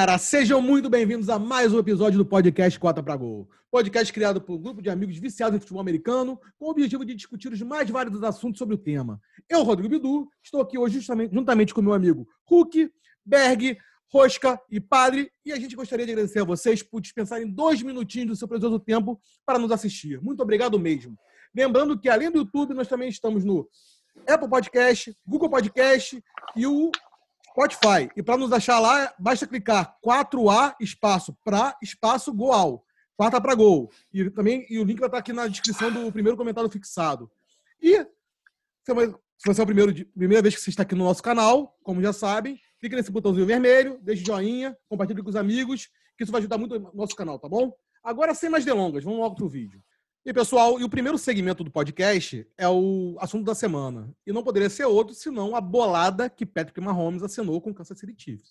galera, sejam muito bem-vindos a mais um episódio do podcast Cota para Gol. Podcast criado por um grupo de amigos viciados em futebol americano, com o objetivo de discutir os mais vários assuntos sobre o tema. Eu, Rodrigo Bidu, estou aqui hoje justamente, juntamente com meu amigo Hulk, Berg, Rosca e Padre, e a gente gostaria de agradecer a vocês por dispensarem dois minutinhos do seu precioso tempo para nos assistir. Muito obrigado mesmo. Lembrando que, além do YouTube, nós também estamos no Apple Podcast, Google Podcast e o Spotify. E para nos achar lá, basta clicar 4A espaço para espaço Goal. Quarta para gol. E também e o link vai estar aqui na descrição do primeiro comentário fixado. E se você é a primeira, vez que você está aqui no nosso canal, como já sabem, clique nesse botãozinho vermelho, deixe joinha, compartilhe com os amigos, que isso vai ajudar muito o nosso canal, tá bom? Agora, sem mais delongas, vamos logo para o vídeo. E pessoal, e o primeiro segmento do podcast é o assunto da semana. E não poderia ser outro senão a bolada que Patrick Mahomes assinou com o Kansas City Chiefs.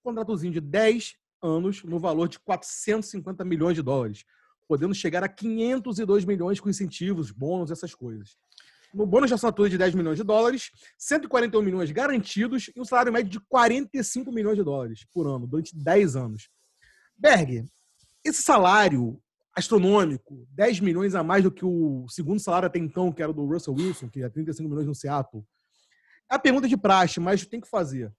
Um contratozinho de 10 anos no valor de 450 milhões de dólares, podendo chegar a 502 milhões com incentivos, bônus, essas coisas. No bônus de assinatura de 10 milhões de dólares, 141 milhões garantidos e um salário médio de 45 milhões de dólares por ano, durante 10 anos. Berg, esse salário astronômico, 10 milhões a mais do que o segundo salário até então, que era do Russell Wilson, que é 35 milhões no Seattle. É a pergunta de praxe, mas tem que fazer.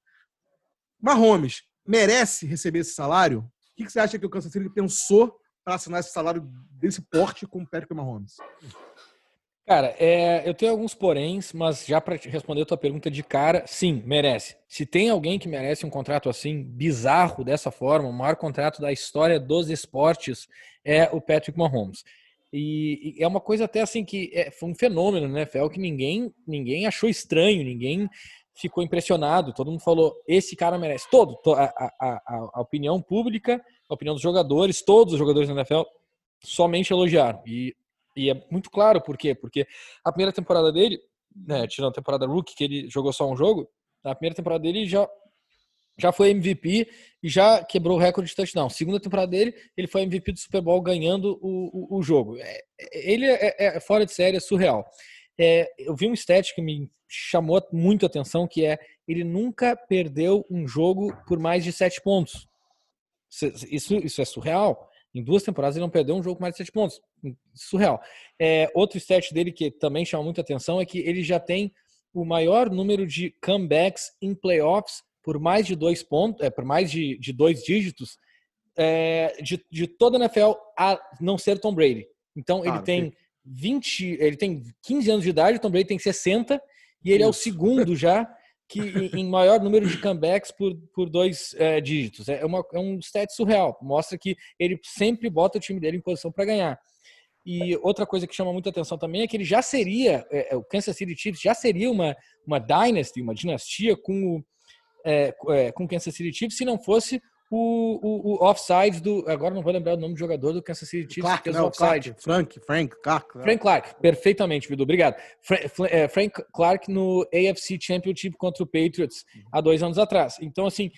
Mahomes merece receber esse salário? O que você acha que o Kansas City pensou para assinar esse salário desse porte com o Patrick Mahomes? Cara, é, eu tenho alguns poréns, mas já para responder a tua pergunta de cara, sim, merece. Se tem alguém que merece um contrato assim, bizarro dessa forma, o maior contrato da história dos esportes, é o Patrick Mahomes. E, e é uma coisa até assim que é, foi um fenômeno, né, Fel, que ninguém, ninguém achou estranho, ninguém ficou impressionado. Todo mundo falou: esse cara merece. Todo, a, a, a, opinião pública, a opinião dos jogadores, todos os jogadores da NFL somente elogiaram. E e é muito claro por quê? Porque a primeira temporada dele, né, tirando a temporada rookie, que ele jogou só um jogo, na primeira temporada dele já já foi MVP e já quebrou o recorde de touchdown. Segunda temporada dele, ele foi MVP do Super Bowl ganhando o, o, o jogo. É, ele é, é, é, fora de série, é surreal. É, eu vi um stat que me chamou muito a atenção, que é ele nunca perdeu um jogo por mais de sete pontos. Isso, isso é surreal. Em duas temporadas ele não perdeu um jogo com mais de sete pontos. Surreal. É, outro stat dele que também chama muita atenção é que ele já tem o maior número de comebacks em playoffs por mais de dois pontos, é, por mais de, de dois dígitos é, de, de toda a NFL a não ser Tom Brady. Então ele ah, tem 20, ele tem 15 anos de idade, Tom Brady tem 60 e ele Isso. é o segundo já que em maior número de comebacks por, por dois é, dígitos. É, uma, é um stat surreal. Mostra que ele sempre bota o time dele em posição para ganhar. E outra coisa que chama muita atenção também é que ele já seria, é, é o Kansas City Chiefs já seria uma, uma dynasty, uma dinastia com o é, é, com Kansas City Chiefs se não fosse o, o, o offside do. Agora não vou lembrar o nome do jogador do Kansas City Chiefs. Clark, não, offside. Clark, Frank, Frank Clark. Frank Clark, perfeitamente, Vidu, obrigado. É, Frank Clark no AFC Championship contra o Patriots há dois anos atrás. Então, assim,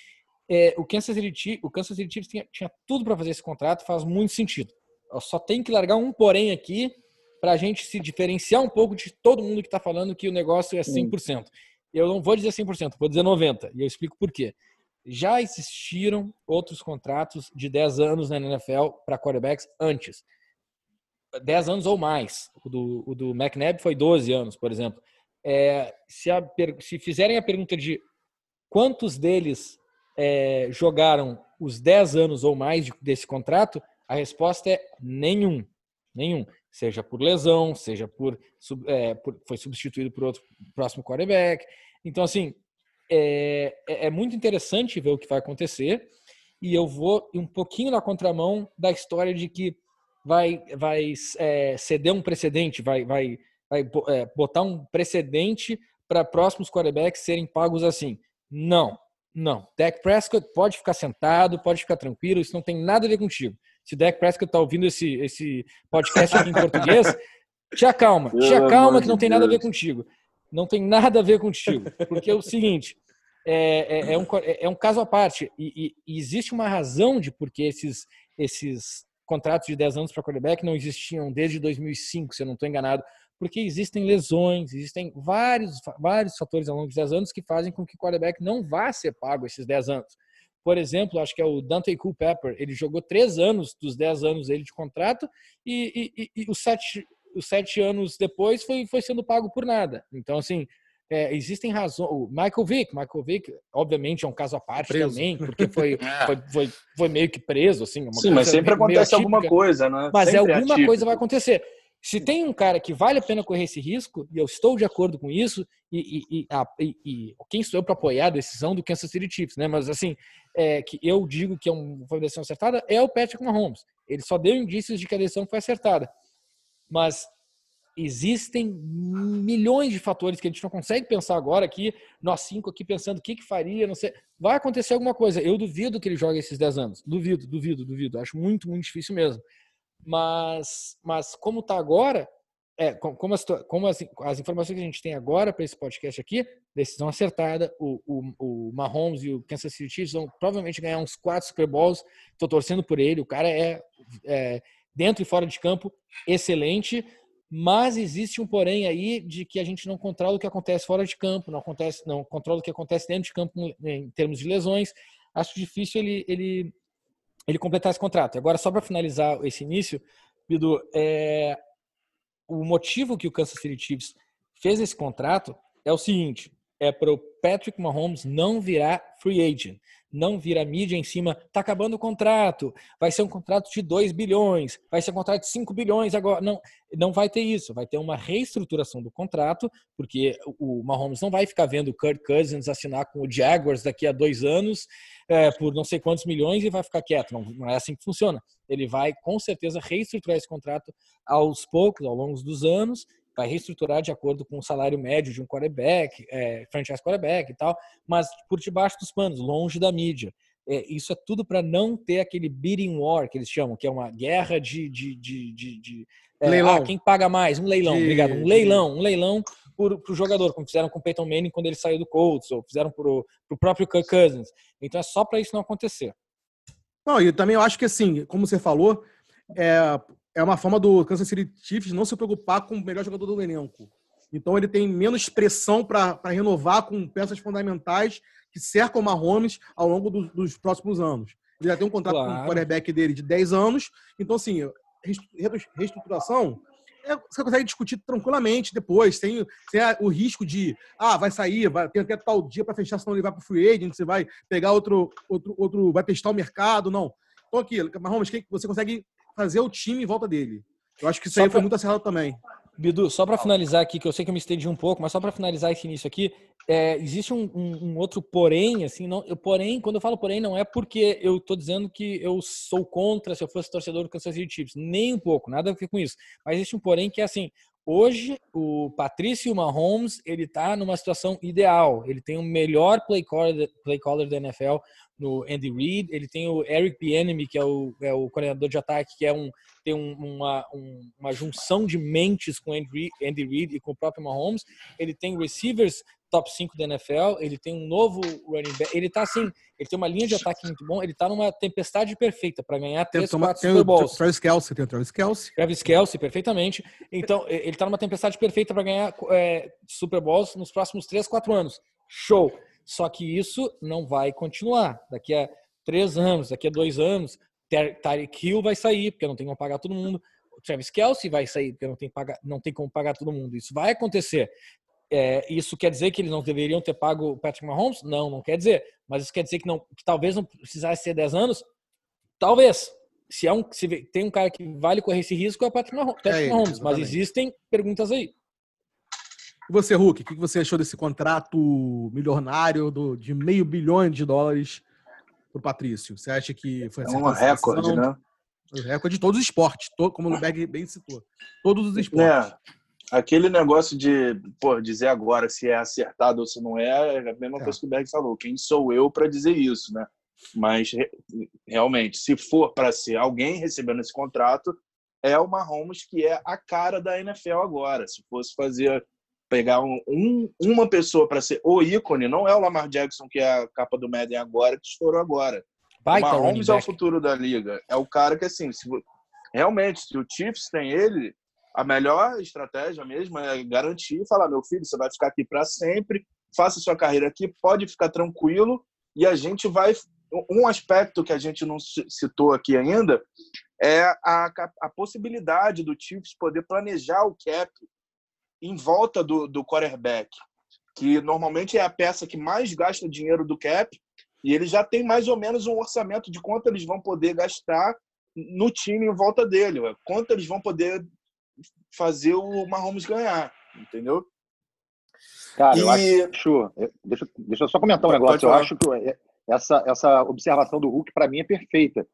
é, o, Kansas City, o Kansas City Chiefs tinha, tinha tudo para fazer esse contrato, faz muito sentido. Eu só tem que largar um porém aqui para a gente se diferenciar um pouco de todo mundo que está falando que o negócio é 100%. Eu não vou dizer 100%, vou dizer 90%. E eu explico por quê já existiram outros contratos de 10 anos na NFL para quarterbacks antes. 10 anos ou mais. O do, o do McNabb foi 12 anos, por exemplo. É, se, a, se, fizerem a pergunta de quantos deles é, jogaram os 10 anos ou mais de, desse contrato, a resposta é nenhum. Nenhum. Seja por lesão, seja por, é, por foi substituído por outro próximo quarterback. Então, assim, é, é, é muito interessante ver o que vai acontecer e eu vou um pouquinho na contramão da história de que vai, vai é, ceder um precedente, vai, vai, vai é, botar um precedente para próximos quarterbacks serem pagos assim. Não, não. Dak Prescott pode ficar sentado, pode ficar tranquilo, isso não tem nada a ver contigo. Se o Dak Prescott está ouvindo esse, esse podcast aqui em português, te acalma, te acalma que não tem nada a ver contigo. Não tem nada a ver contigo. Porque é o seguinte, é, é, é, um, é um caso à parte. E, e, existe uma razão de por que esses, esses contratos de 10 anos para quarterback não existiam desde 2005, se eu não estou enganado. Porque existem lesões, existem vários, vários fatores ao longo de 10 anos que fazem com que o quarterback não vá ser pago esses 10 anos. por exemplo, acho que é o Dante Culpepper, ele jogou três anos dos dez anos dele de contrato e, e, e, e os, sete, os sete anos depois foi, foi sendo pago por nada. Então, assim, é, existem razões. O Michael Vick, Michael Vick, obviamente, é um caso à parte preso. também, porque foi, é. foi, foi, foi, meio que preso, assim. Sim, mas sempre acontece alguma coisa, né? Mas sempre alguma coisa vai acontecer. Se tem um cara que vale a pena correr esse risco, e eu estou de acordo com isso, e, e, e, e quem sou eu para apoiar a decisão do Kansas City Chiefs, né? Mas assim, é, que eu digo que é uma decisão acertada é o Patrick Mahomes. Ele só deu indícios de que a decisão foi acertada. Mas existem milhões de fatores que a gente não consegue pensar agora aqui, nós cinco aqui pensando o que, que faria, não sei. Vai acontecer alguma coisa. Eu duvido que ele jogue esses 10 anos. Duvido, duvido, duvido. Acho muito, muito difícil mesmo. Mas, mas como está agora, é, como, as, como as, as, informações que a gente tem agora para esse podcast aqui, decisão acertada, o, o, o Mahomes e o Kansas City Chiefs vão provavelmente ganhar uns quatro Super Bowls. Estou torcendo por ele. O cara é, é, dentro e fora de campo excelente, mas existe um porém aí de que a gente não controla o que acontece fora de campo, não acontece, não controla o que acontece dentro de campo em termos de lesões. Acho difícil ele, ele ele completar esse contrato. Agora, só para finalizar esse início, Bidu, é, o motivo que o Kansas City Chiefs fez esse contrato é o seguinte: é para o Patrick Mahomes não virar free agent não vira mídia em cima, tá acabando o contrato, vai ser um contrato de 2 bilhões, vai ser um contrato de 5 bilhões agora. Não, não vai ter isso, vai ter uma reestruturação do contrato, porque o Mahomes não vai ficar vendo o Kirk Cousins assinar com o Jaguars daqui a dois anos é, por não sei quantos milhões e vai ficar quieto. Não, não é assim que funciona. Ele vai, com certeza, reestruturar esse contrato aos poucos, ao longo dos anos, vai reestruturar de acordo com o salário médio de um quarterback, é, franchise quarterback e tal, mas por debaixo dos panos, longe da mídia. É, isso é tudo para não ter aquele bidding war que eles chamam, que é uma guerra de, de, de, de, de é, leilão. Ah, quem paga mais? Um leilão, de... obrigado. Um leilão, um leilão para o jogador, como fizeram com o Peyton Manning quando ele saiu do Colts, ou fizeram para o próprio Kirk Cousins. Então é só para isso não acontecer. Não, e também eu acho que assim, como você falou, é, é uma forma do Kansas City Chiefs não se preocupar com o melhor jogador do elenco. Então ele tem menos pressão para renovar com peças fundamentais que cercam o Mahomes ao longo do, dos próximos anos. Ele já tem um contrato claro. com o quarterback dele de 10 anos. Então, assim, reestruturação é, você consegue discutir tranquilamente depois. Tem, tem o risco de, ah, vai sair, vai, tem até tal dia para fechar, senão ele vai para o free agent, você vai pegar outro, outro, outro, vai testar o mercado. Não. Então, aqui, Mahomes, você consegue fazer o time em volta dele. Eu acho que isso só aí pra... foi muito acertado também. Bidu, só para finalizar aqui, que eu sei que eu me estendi um pouco, mas só para finalizar esse início aqui, é, existe um, um, um, outro porém, assim, não, eu, porém, quando eu falo porém, não é porque eu estou dizendo que eu sou contra se eu fosse torcedor do Kansas City Chiefs, nem um pouco, nada a ver com isso. Mas existe um porém que é assim, hoje o Patrício Mahomes, ele tá numa situação ideal, ele tem o melhor play caller, play caller da NFL, no Andy Reid, ele tem o Eric Bieniemy, que é o, é o coordenador de ataque, que é um, tem um, uma, um, uma junção de mentes com Andy, Andy Reid e com o próprio Mahomes, ele tem receivers top 5 da NFL, ele tem um novo running back, ele tá assim, ele tem uma linha de ataque muito bom, ele tá numa tempestade perfeita para ganhar três, tem, quatro Super Bowls. Travis Kelsey, tem o Travis Kelsey. Travis Kelsey, perfeitamente. Então, ele tá numa tempestade perfeita para ganhar é, Super Bowls nos próximos 3, 4 anos. Show! Só que isso não vai continuar. Daqui a três anos, daqui a dois anos, Tyreek Hill vai sair, porque não tem como pagar todo mundo. O Travis Kelsey vai sair, porque não tem, pagar, não tem como pagar todo mundo. Isso vai acontecer. É, isso quer dizer que eles não deveriam ter pago o Patrick Mahomes? Não, não quer dizer. Mas isso quer dizer que, não, que talvez não precisasse ser 10 anos? Talvez. Se, é um, se tem um cara que vale correr esse risco, é o Patrick Mahomes. É, Mahomes mas existem perguntas aí. E você, Hulk, o que você achou desse contrato milionário do, de meio bilhão de dólares para o Patrício? Você acha que foi é um recorde, né? Recorde de todos os esportes, todo, como o Berg bem citou. Todos os esportes. É, aquele negócio de pô, dizer agora se é acertado ou se não é, é a mesma é. coisa que o Berg falou. Quem sou eu para dizer isso, né? Mas realmente, se for para ser alguém recebendo esse contrato, é o Mahomes que é a cara da NFL agora. Se fosse fazer pegar um, um, uma pessoa para ser o ícone, não é o Lamar Jackson, que é a capa do Madden agora, que estourou agora. Baita o Mahomes é o futuro da liga. É o cara que, assim, se, realmente, se o Chiefs tem ele, a melhor estratégia mesmo é garantir e falar: meu filho, você vai ficar aqui para sempre, faça sua carreira aqui, pode ficar tranquilo e a gente vai um aspecto que a gente não citou aqui ainda é a, a possibilidade do Chiefs poder planejar o cap em volta do, do quarterback, que normalmente é a peça que mais gasta dinheiro do cap, e ele já tem mais ou menos um orçamento de quanto eles vão poder gastar no time em volta dele, quanto eles vão poder fazer o Mahomes ganhar, entendeu? Cara, e... eu acho. Deixa, deixa eu só comentar um negócio. Eu acho que essa, essa observação do Hulk, para mim, é perfeita.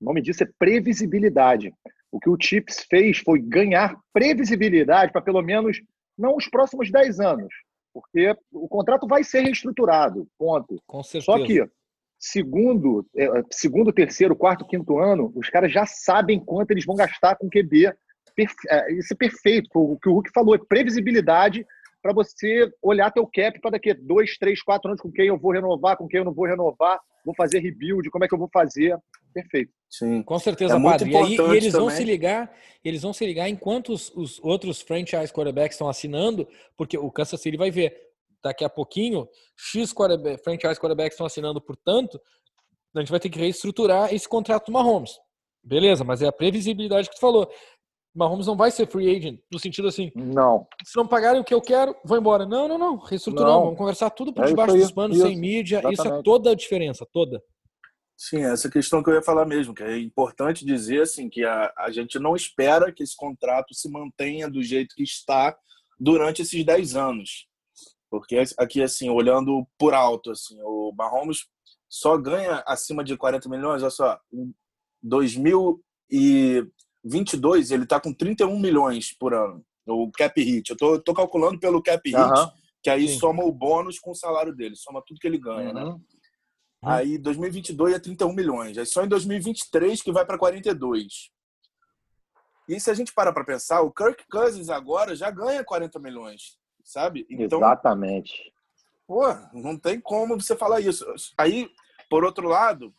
O nome disso é previsibilidade. O que o Chips fez foi ganhar previsibilidade para pelo menos não os próximos 10 anos, porque o contrato vai ser reestruturado, ponto. Com certeza. Só que segundo, é, segundo, terceiro, quarto, quinto ano, os caras já sabem quanto eles vão gastar com QB. É, isso é perfeito. O que o Hulk falou é previsibilidade para você olhar teu cap para daqui a dois, três, quatro anos com quem eu vou renovar, com quem eu não vou renovar, vou fazer rebuild, como é que eu vou fazer. Perfeito. Sim. Com certeza, é Padre. E, aí, e eles também. vão se ligar, eles vão se ligar enquanto os, os outros franchise quarterbacks estão assinando, porque o Kansas City vai ver daqui a pouquinho, X quarterback, franchise quarterbacks estão assinando, portanto, a gente vai ter que reestruturar esse contrato do Mahomes. Beleza, mas é a previsibilidade que tu falou. Mahomes não vai ser free agent, no sentido assim. Não. Se não pagarem o que eu quero, vou embora. Não, não, não. Reestruturamos. Vamos conversar tudo por é debaixo dos panos, sem mídia. Exatamente. Isso é toda a diferença, toda. Sim, essa questão que eu ia falar mesmo, que é importante dizer assim que a, a gente não espera que esse contrato se mantenha do jeito que está durante esses 10 anos. Porque aqui, assim, olhando por alto, assim, o Mahomes só ganha acima de 40 milhões, olha só, em 2000 e 22, ele está com 31 milhões por ano, o cap hit. Eu tô, tô calculando pelo cap hit, uhum. que aí Sim. soma o bônus com o salário dele, soma tudo que ele ganha, né? uhum. né? Aí 2022 é 31 milhões. Aí só em 2023 que vai para 42. E se a gente parar para pensar, o Kirk Cousins agora já ganha 40 milhões, sabe? Então, Exatamente. Pô, não tem como você falar isso. Aí, por outro lado,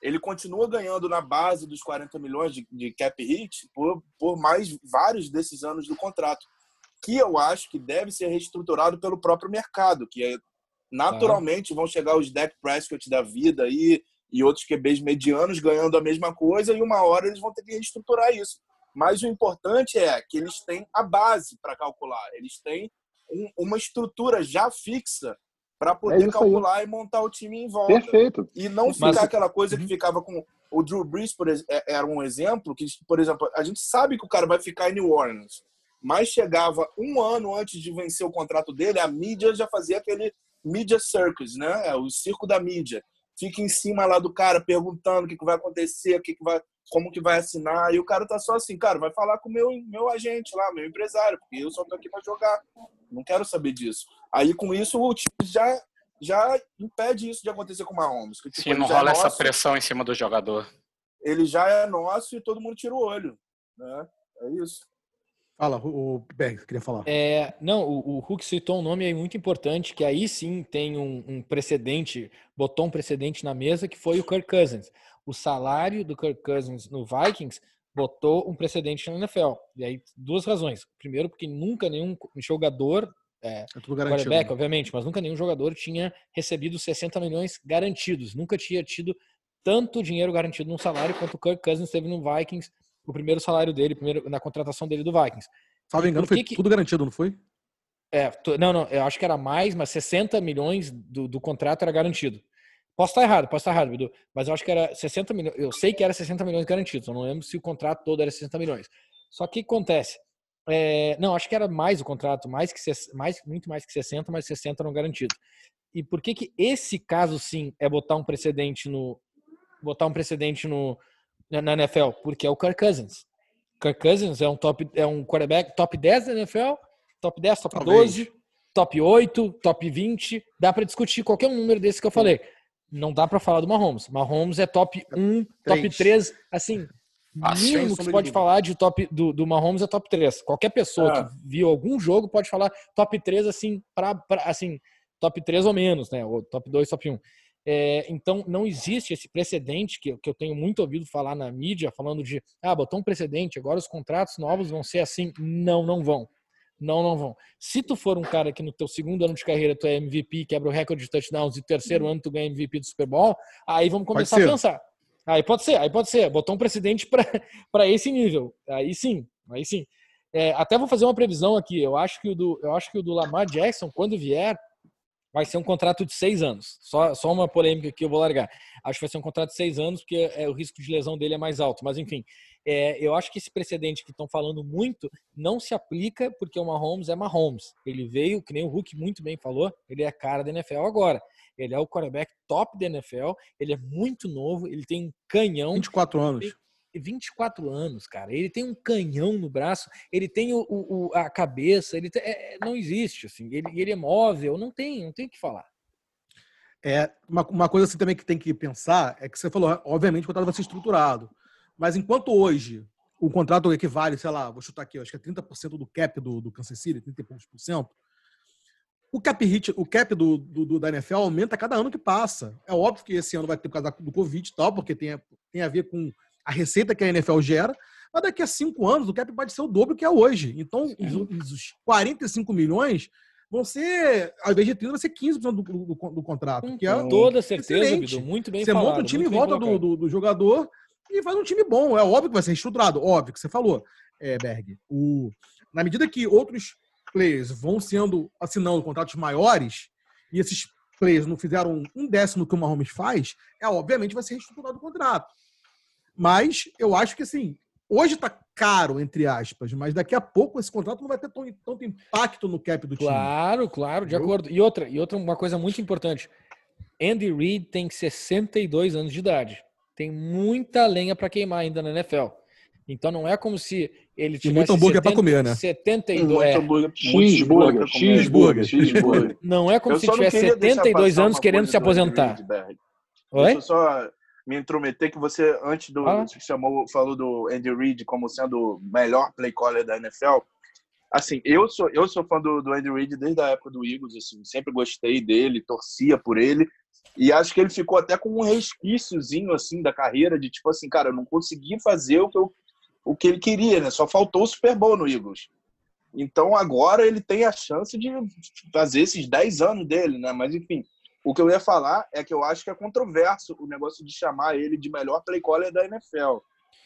ele continua ganhando na base dos 40 milhões de, de cap hit por, por mais vários desses anos do contrato, que eu acho que deve ser reestruturado pelo próprio mercado, que é, naturalmente vão chegar os Dak Prescott da vida aí e outros QBs medianos ganhando a mesma coisa e uma hora eles vão ter que reestruturar isso. Mas o importante é que eles têm a base para calcular, eles têm um, uma estrutura já fixa para poder é calcular aí. e montar o time em volta. Perfeito. E não ficar Mas... aquela coisa que uhum. ficava com o Drew Brees, por exemplo, é, era um exemplo que, por exemplo, a gente sabe que o cara vai ficar em New Orleans, mas chegava um ano antes de vencer o contrato dele, a mídia já fazia aquele media circus, né? É, o circo da mídia. Fica em cima lá do cara perguntando o que, que vai acontecer, o que, que vai, como que vai assinar, e o cara tá só assim, cara, vai falar com o meu, meu agente lá, meu empresário, porque eu só tô aqui para jogar. Não quero saber disso. Aí, com isso, o time já, já impede isso de acontecer com o Mahomes. Que, tipo, Sim, não rola é essa pressão em cima do jogador. Ele já é nosso e todo mundo tira o olho. Né? É isso. Fala, o Berg, queria falar. É, não, o, o Hulk citou um nome aí muito importante, que aí sim tem um, um, precedente, botou um precedente na mesa, que foi o Kirk Cousins. O salário do Kirk Cousins no Vikings botou um precedente na NFL. E aí, duas razões. Primeiro, porque nunca nenhum jogador, é, é quarterback, né? obviamente, mas nunca nenhum jogador tinha recebido 60 milhões garantidos. Nunca tinha tido tanto dinheiro garantido num salário quanto o Kirk Cousins teve no Vikings, o primeiro salário dele, primeiro, na contratação dele do Vikings. Salvo engano, foi que... tudo garantido, não foi? É, não, não, eu acho que era mais, mas 60 milhões do, do contrato era garantido. Posso estar errado, posso estar errado, Bidu, mas eu acho que era 60 milhões. Eu sei que era 60 milhões garantidos, eu não lembro se o contrato todo era 60 milhões. Só que acontece. É, não, acho que era mais o contrato, mais que mais, muito mais que 60, mas 60 não garantido. E por que que esse caso sim é botar um precedente no botar um precedente no na NFL? Porque é o Kirk Cousins. Kirk Cousins é um top é um quarterback top 10 da NFL, top 10, top Talvez. 12, top 8, top 20, dá para discutir qualquer um número desse que eu falei não dá para falar do Mahomes. Mahomes é top 1, top 3, assim, ah, mínimo que você pode falar de top do, do Mahomes é top 3. Qualquer pessoa é. que viu algum jogo pode falar top 3 assim para assim, top 3 ou menos, né? Ou top 2, top 1. É, então não existe esse precedente que, que eu tenho muito ouvido falar na mídia, falando de ah, botou um precedente, agora os contratos novos vão ser assim. Não, não vão. Não, não vão. Se tu for um cara que no teu segundo ano de carreira tu é MVP, quebra o recorde de touchdowns e terceiro ano tu ganha MVP do Super Bowl, aí vamos começar a pensar. Aí pode ser, aí pode ser. Botou um precedente para esse nível. Aí sim, aí sim. É, até vou fazer uma previsão aqui. Eu acho que o do, eu acho que o do Lamar Jackson, quando vier, vai ser um contrato de seis anos. Só, só uma polêmica que eu vou largar. Acho que vai ser um contrato de seis anos, porque é, o risco de lesão dele é mais alto. Mas, enfim, é, eu acho que esse precedente que estão falando muito não se aplica porque o Mahomes é Mahomes. Ele veio, que nem o Hulk muito bem falou, ele é a cara da NFL agora. Ele é o quarterback top da NFL, ele é muito novo, ele tem um canhão. 24 anos. 24 anos, cara. Ele tem um canhão no braço, ele tem o, o a cabeça, ele tem, é, não existe, assim. Ele, ele é móvel, não tem, não tem o que falar. É, uma, uma coisa assim também que tem que pensar é que você falou, obviamente, o contrato vai ser estruturado. Mas enquanto hoje o contrato equivale, sei lá, vou chutar aqui, acho que é 30% do cap do, do Kansas City, 30 e poucos por cento, o cap hit, o cap do, do, do, da NFL aumenta cada ano que passa. É óbvio que esse ano vai ter por causa do Covid e tal, porque tem, tem a ver com a receita que a NFL gera, mas daqui a cinco anos o cap pode ser o dobro que é hoje. Então, os, os 45 milhões vão ser, ao invés de 30, vai ser 15% do, do, do contrato. Com que é toda certeza, Bidu, muito bem Você falado, monta um time em volta do, do, do, jogador e faz um time bom. É óbvio que vai ser estruturado, óbvio que você falou, é, Berg. O, na medida que outros players vão sendo assinando contratos maiores e esses players não fizeram um décimo que o Mahomes faz, é obviamente vai ser reestruturado o contrato. Mas eu acho que assim, hoje está caro, entre aspas, mas daqui a pouco esse contrato não vai ter tão, tanto impacto no cap do time. Claro, claro, de acordo. E outra, e outra, uma coisa muito importante. Andy Reid tem 62 anos de idade. Tem muita lenha para queimar ainda na NFL. Então não é como se ele tivesse. E muito hambúrguer para comer, né? 72. Muito é. hambúrguer. Cheeseburger. Cheeseburger. Cheeseburger. Não é como eu se tivesse 72 anos querendo se aposentar. Oi? Deixa eu só me intrometer que você, antes do. Ah. Você chamou, falou do Andy Reid como sendo o melhor play caller da NFL. Assim, eu sou, eu sou fã do, do Andy Reid desde a época do Eagles, assim, sempre gostei dele, torcia por ele. E acho que ele ficou até com um resquíciozinho, assim, da carreira, de tipo assim, cara, eu não consegui fazer o que, eu, o que ele queria, né? Só faltou o Super Bowl no Eagles. Então agora ele tem a chance de fazer esses 10 anos dele, né? Mas enfim, o que eu ia falar é que eu acho que é controverso o negócio de chamar ele de melhor play caller da NFL.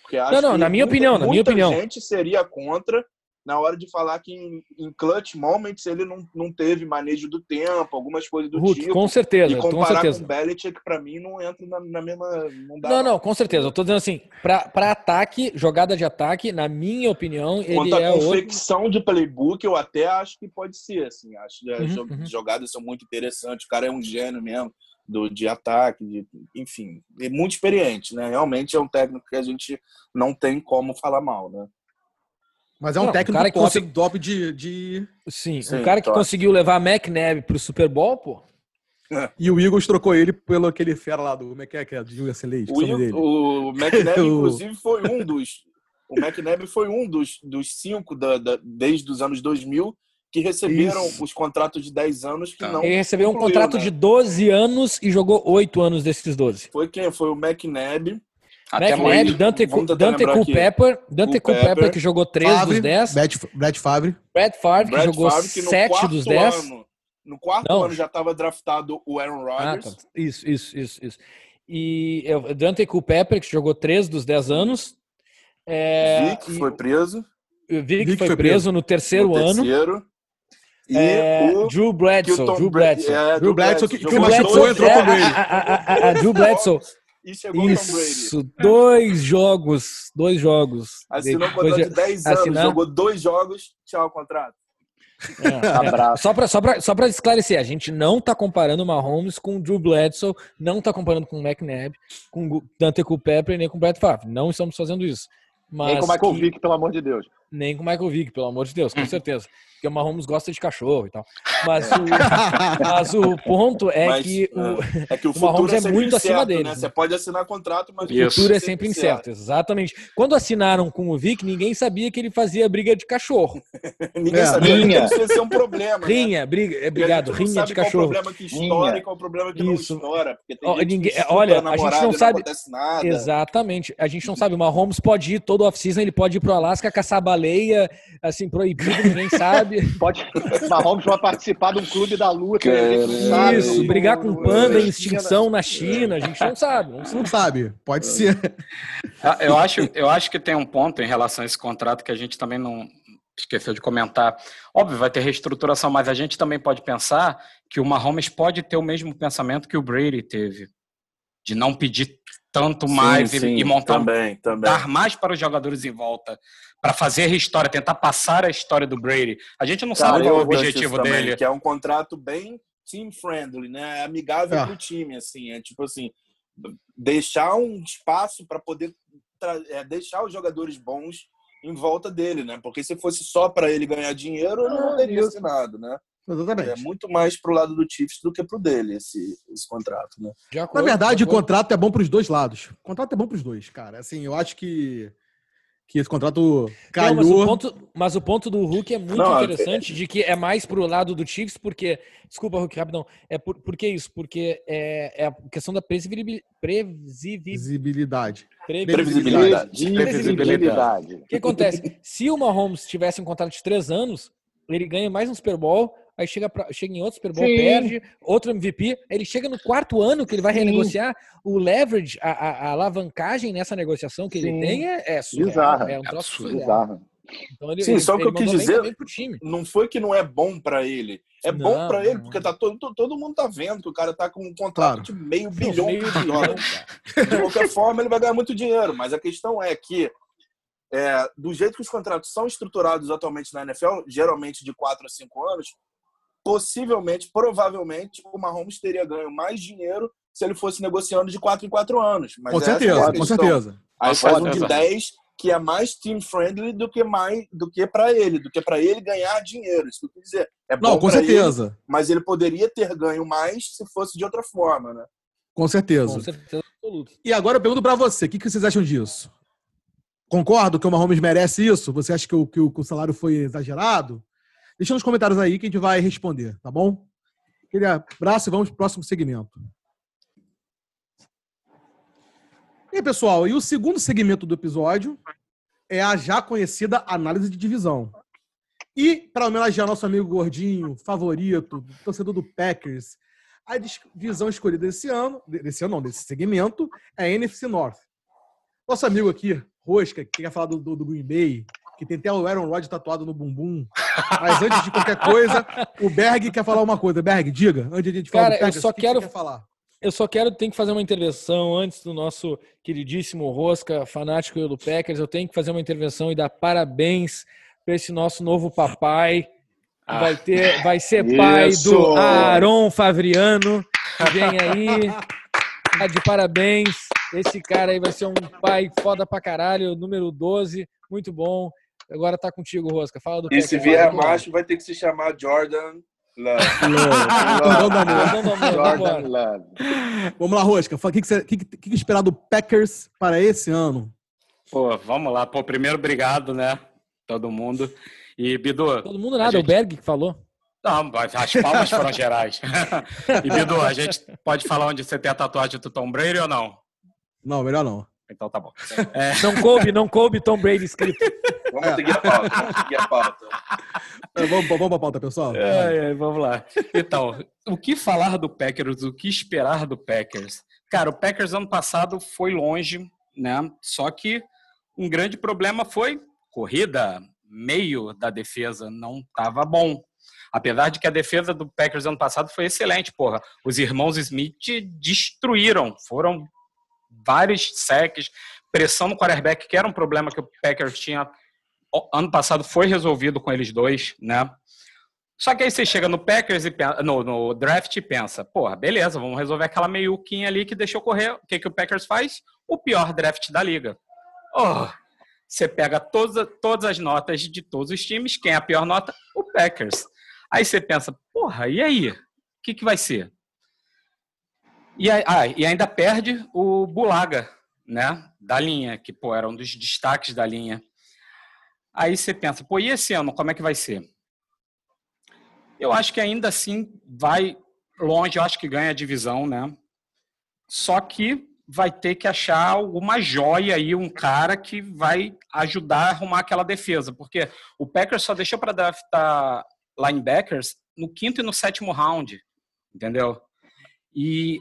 Porque acho não, não, na minha muita, opinião, na minha opinião. Muita gente seria contra na hora de falar que em, em, clutch moments ele não, não teve manejo do tempo, algumas coisas do Ruth, tipo. Com certeza. E comparar com, certeza. com o Belichick, para mim, não entra na, na mesma. Não, dá, não, não, com certeza. Eu tô dizendo assim, para ataque, jogada de ataque, na minha opinião, ele Quanto é. a confecção outro... de playbook, eu até acho que pode ser. Assim, acho que uhum, as uhum. jogadas são muito interessantes. O cara é um gênio mesmo. Do, de ataque, de, enfim, é muito experiente, né? Realmente é um técnico que a gente não tem como falar mal, né? Mas é um não, técnico cara que top, consegui... top de, de... Sim, Sim, um cara que top. conseguiu levar a McNabb pro Super Bowl, pô. É. E o Eagles trocou ele pelo aquele fera lá do. Como é que é? Que é do League, o, o McNabb, inclusive, foi um dos. O McNabb foi um dos, dos cinco da, da, desde os anos 2000 que receberam Isso. os contratos de 10 anos que tá. não. Ele recebeu um contrato né? de 12 anos e jogou 8 anos desses 12. Foi quem? Foi o McNabb, até McNabb, Dante, Dante Culpepper, Dante Culpepper, que jogou 3 Favre, dos 10. Brad Favre. Brad Favre, que Brad jogou Favre, que 7 dos 10. Ano, no quarto Não. ano já estava draftado o Aaron Rodgers. Ah, tá. Isso, isso, isso, isso. E Dante Culpepper, que jogou 3 dos 10 anos. É, Vic e, foi preso. Vic, Vic foi, foi preso, no terceiro no ano. Terceiro. E é, o Drew Bledsoe. Drew Bledsoe. É, Drew Bledsoe, que, que, que machucou entrou com ele. A, a, a, Drew Bledsoe e chegou Isso, dois jogos, dois jogos. Assinou um contrato de 10 anos, assinar... jogou dois jogos, tchau, contrato. É, é. Só para só só esclarecer, a gente não está comparando o Mahomes com o Drew Bledsoe, não está comparando com o McNabb, com o Dante Culpepper nem com o Brett Favre. Não estamos fazendo isso. Mas nem com o Michael que... Vick, pelo amor de Deus. Nem com o Michael Vick, pelo amor de Deus, com certeza porque o Mahomes gosta de cachorro e tal. Mas o, mas o ponto é mas, que o, é, é que o, o Mahomes é, é muito incerto, acima dele. Né? Você pode assinar contrato, mas o futuro é sempre incerto. Exatamente. Quando assinaram com o Vic, ninguém sabia que ele fazia briga de cachorro. ninguém é. sabia rinha. que isso ia ser um problema. Né? Rinha, né? briga, é, obrigado, rinha de cachorro. Qual o problema que estoura e qual o problema que isso. não estoura. Oh, ninguém, olha, a, a gente não sabe. Não Exatamente. A gente não sabe. O Mahomes pode ir todo off-season, ele pode ir pro Alasca caçar baleia, assim, proibido, ninguém sabe. Pode, Mahomes vai participar de um clube da lua que a gente não sabe. Isso, brigar com panda em extinção na China, a gente não sabe. Não, não sabe, pode ser. Ah, eu acho, eu acho que tem um ponto em relação a esse contrato que a gente também não esqueceu de comentar. Óbvio, vai ter reestruturação, mas a gente também pode pensar que o Mahomes pode ter o mesmo pensamento que o Brady teve, de não pedir tanto mais sim, e, e, montar também, também. dar mais para os jogadores em volta para fazer a história, tentar passar a história do Brady. A gente não Cara, sabe qual é o objetivo também, dele. Que é um contrato bem team friendly, né? É amigável ah. para o time, assim, é tipo assim, deixar um espaço para poder é, deixar os jogadores bons em volta dele, né? Porque se fosse só para ele ganhar dinheiro, ele não teria assinado, né? Exatamente. É muito mais pro lado do Chiefs do que pro dele esse, esse contrato, né? Na verdade, o contrato é bom para os dois lados. O contrato é bom para os dois, cara. Assim, eu acho que que esse contrato calhou. Não, mas, o ponto, mas, o ponto, do Hulk é muito não, interessante, é... de que é mais pro lado do Chiefs, porque. Desculpa, Hulk, rapidão. É por, por que isso? Porque é, é a questão da previsibilidade. Previsibilidade. Previsibilidade. Previsibilidade. O que acontece? Se o Mahomes tivesse um contrato de três anos, ele ganha mais um Super Bowl, aí chega, pra, chega em outro Super Bowl, Sim. perde, outro MVP, ele chega no quarto ano que ele vai Sim. renegociar, o leverage, a, a, a, alavancagem nessa negociação que Sim. ele tem é, é surreal, é um troço bizarro. Então ele, Sim, só o que eu quis dizer, não foi que não é bom para ele. É não, bom para ele, porque tá todo, todo mundo tá vendo que o cara tá com um contrato claro. de meio bilhão meio de dólares. De qualquer forma, ele vai ganhar muito dinheiro. Mas a questão é que, é, do jeito que os contratos são estruturados atualmente na NFL, geralmente de 4 a 5 anos, possivelmente, provavelmente, o Mahomes teria ganho mais dinheiro se ele fosse negociando de 4 em 4 anos. Mas com certeza, é com certeza. Aí faz um de 10 que é mais team friendly do que mais do que para ele, do que para ele ganhar dinheiro. Isso que eu quis dizer. É Não, com certeza. Ele, mas ele poderia ter ganho mais se fosse de outra forma, né? Com certeza. Com certeza E agora eu pergunto para você, o que, que vocês acham disso? Concordo que o Mahomes merece isso? Você acha que o, que o salário foi exagerado? Deixa nos comentários aí que a gente vai responder, tá bom? Aquele abraço e vamos pro próximo segmento. E aí, pessoal, e o segundo segmento do episódio é a já conhecida análise de divisão. E, para homenagear nosso amigo gordinho, favorito, torcedor do Packers, a divisão escolhida desse ano, desse ano não, desse segmento, é a NFC North. Nosso amigo aqui, Rosca, que quer falar do, do, do Green Bay, que tem até o Aaron Rodgers tatuado no bumbum. Mas antes de qualquer coisa, o Berg quer falar uma coisa. Berg, diga, antes de a gente falar Cara, do Packers, eu só quero falar eu só quero tem que fazer uma intervenção antes do nosso queridíssimo Rosca, fanático do Packers. Eu tenho que fazer uma intervenção e dar parabéns para esse nosso novo papai. Ah, vai ter, vai ser pai do Aaron Favriano, que vem aí. Tá de parabéns. Esse cara aí vai ser um pai foda pra caralho, número 12, muito bom. Agora tá contigo, Rosca. Fala do E se vier macho, vai ter que se chamar Jordan Love. Jordan Love. Vamos lá, Rosca. O que, que, que, que, que esperar do Packers para esse ano? Pô, vamos lá. Pô, primeiro, obrigado, né? Todo mundo. E, Bidu... Todo mundo nada, gente... o Berg que falou. Não, as palmas foram gerais. e, Bidu, a gente pode falar onde você tem a tatuagem do Tom Brady ou não? Não, melhor não. Então tá bom. É... Não coube, não coube Tom Brady escrito. Vamos seguir a pauta, vamos seguir a pauta. É, vamos, vamos pra pauta, pessoal. É, é, vamos lá. Então, o que falar do Packers, o que esperar do Packers? Cara, o Packers ano passado foi longe, né? Só que um grande problema foi corrida, meio da defesa não estava bom. Apesar de que a defesa do Packers ano passado foi excelente, porra. Os irmãos Smith destruíram, foram vários sacks, pressão no quarterback, que era um problema que o Packers tinha ano passado, foi resolvido com eles dois, né? Só que aí você chega no Packers e no, no, draft e pensa, porra, beleza, vamos resolver aquela meiuquinha ali que deixou correr. O que, que o Packers faz? O pior draft da liga. Oh, você pega todas, todas as notas de todos os times, quem é a pior nota? O Packers. Aí você pensa, porra, e aí? O que, que vai ser? E, ah, e ainda perde o Bulaga, né? Da linha, que pô, era um dos destaques da linha. Aí você pensa, pô, e esse ano, como é que vai ser? Eu acho que ainda assim vai longe, eu acho que ganha a divisão, né? Só que vai ter que achar alguma joia aí, um cara que vai ajudar a arrumar aquela defesa, porque o Packers só deixou para draftar linebackers no quinto e no sétimo round, entendeu? E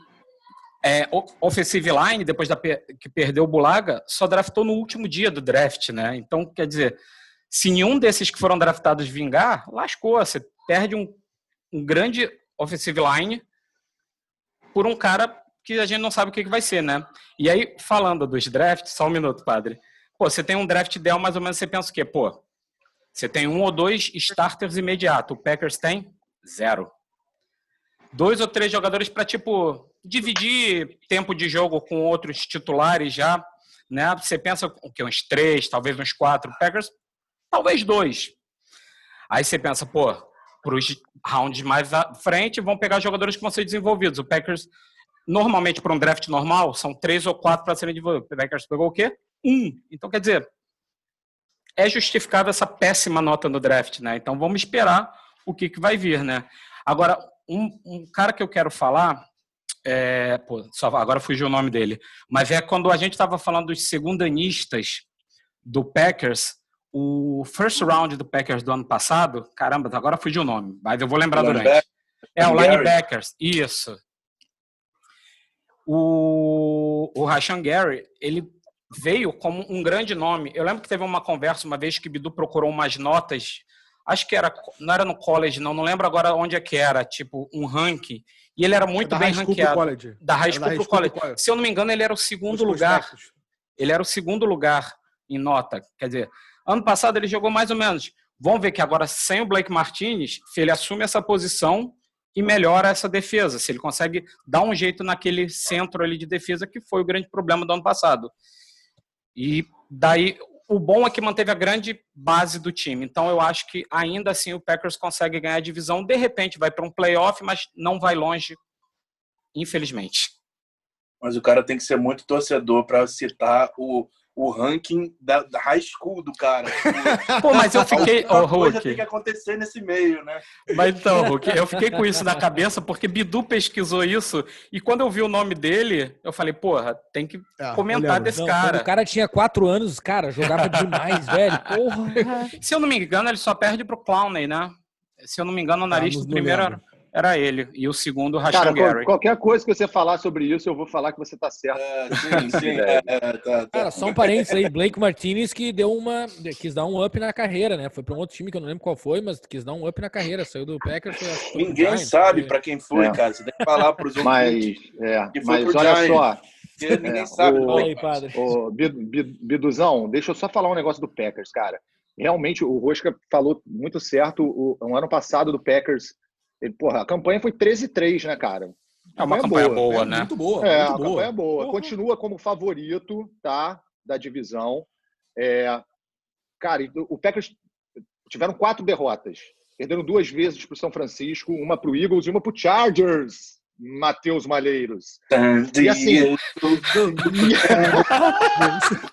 é, offensive line, depois da, que perdeu o Bulaga, só draftou no último dia do draft, né? Então, quer dizer, se nenhum desses que foram draftados vingar, lascou. Você perde um, um grande offensive line por um cara que a gente não sabe o que, que vai ser, né? E aí, falando dos drafts, só um minuto, padre. Pô, você tem um draft ideal, mais ou menos você pensa o quê? Pô, você tem um ou dois starters imediato. O Packers tem zero. Dois ou três jogadores para, tipo, dividir tempo de jogo com outros titulares já, né? Você pensa o que uns três, talvez uns quatro Packers, talvez dois. Aí você pensa, pô, para os rounds mais à frente vão pegar jogadores que vão ser desenvolvidos. O Packers normalmente para um draft normal são três ou quatro para serem desenvolvidos. O Packers pegou o quê? Um. Então quer dizer é justificável essa péssima nota no draft, né? Então vamos esperar o que, que vai vir, né? Agora um, um cara que eu quero falar é, pô, só, agora fugiu o nome dele, mas é quando a gente estava falando dos segundanistas do Packers, o first round do Packers do ano passado, caramba, agora fugiu o nome, mas eu vou lembrar durante. É, o linebackers, isso. O, o Rashan Gary, ele veio como um grande nome. Eu lembro que teve uma conversa uma vez que Bidu procurou umas notas, acho que era, não era no college, não, não lembro agora onde é que era, tipo, um ranking, e ele era muito é bem ranqueado. Da High School, pro college. college. Se eu não me engano, ele era o segundo lugar. Ele era o segundo lugar em nota. Quer dizer, ano passado ele jogou mais ou menos. Vamos ver que agora, sem o Blake Martinez, ele assume essa posição e melhora essa defesa. Se ele consegue dar um jeito naquele centro ali de defesa, que foi o grande problema do ano passado. E daí, o bom é que manteve a grande base do time. Então, eu acho que ainda assim o Packers consegue ganhar a divisão. De repente, vai para um playoff, mas não vai longe, infelizmente. Mas o cara tem que ser muito torcedor para citar o o ranking da, da, high school do cara. Pô, mas eu fiquei. oh, coisa tem que acontecer nesse meio, né? Mas então, Hulk, eu fiquei com isso na cabeça porque Bidu pesquisou isso e quando eu vi o nome dele, eu falei, porra, tem que ah, comentar desse não, cara. O cara tinha quatro anos, cara, jogava demais, velho. Porra. Se eu não me engano, ele só perde pro Clowney, né? Se eu não me engano, o nariz do primeiro era ele. E o segundo, Rashan Gary. Qualquer coisa que você falar sobre isso, eu vou falar que você tá certo. É, sim, sim. é, é, tá, tá. Cara, só um parênteses aí. Blake Martinez que deu uma. quis dar um up na carreira, né? Foi para um outro time que eu não lembro qual foi, mas quis dar um up na carreira. Saiu do Packers. Foi, Ninguém Giants, sabe porque... para quem foi, é. cara. Você tem que falar para os outros. Mas, é, mas olha Giants. só. Ninguém é, sabe. O, aí, padre. O Biduzão, deixa eu só falar um negócio do Packers, cara. Realmente, o Rosca falou muito certo. O, o ano passado do Packers ele, porra, a campanha foi 13-3, né, cara? É uma campanha boa, boa né? Muito boa. É, muito a boa. campanha é boa. Porra. Continua como favorito, tá? Da divisão. É, cara, o Packers tiveram quatro derrotas. Perderam duas vezes para o São Francisco, uma para o Eagles e uma para o Chargers. Matheus Malheiros. E assim.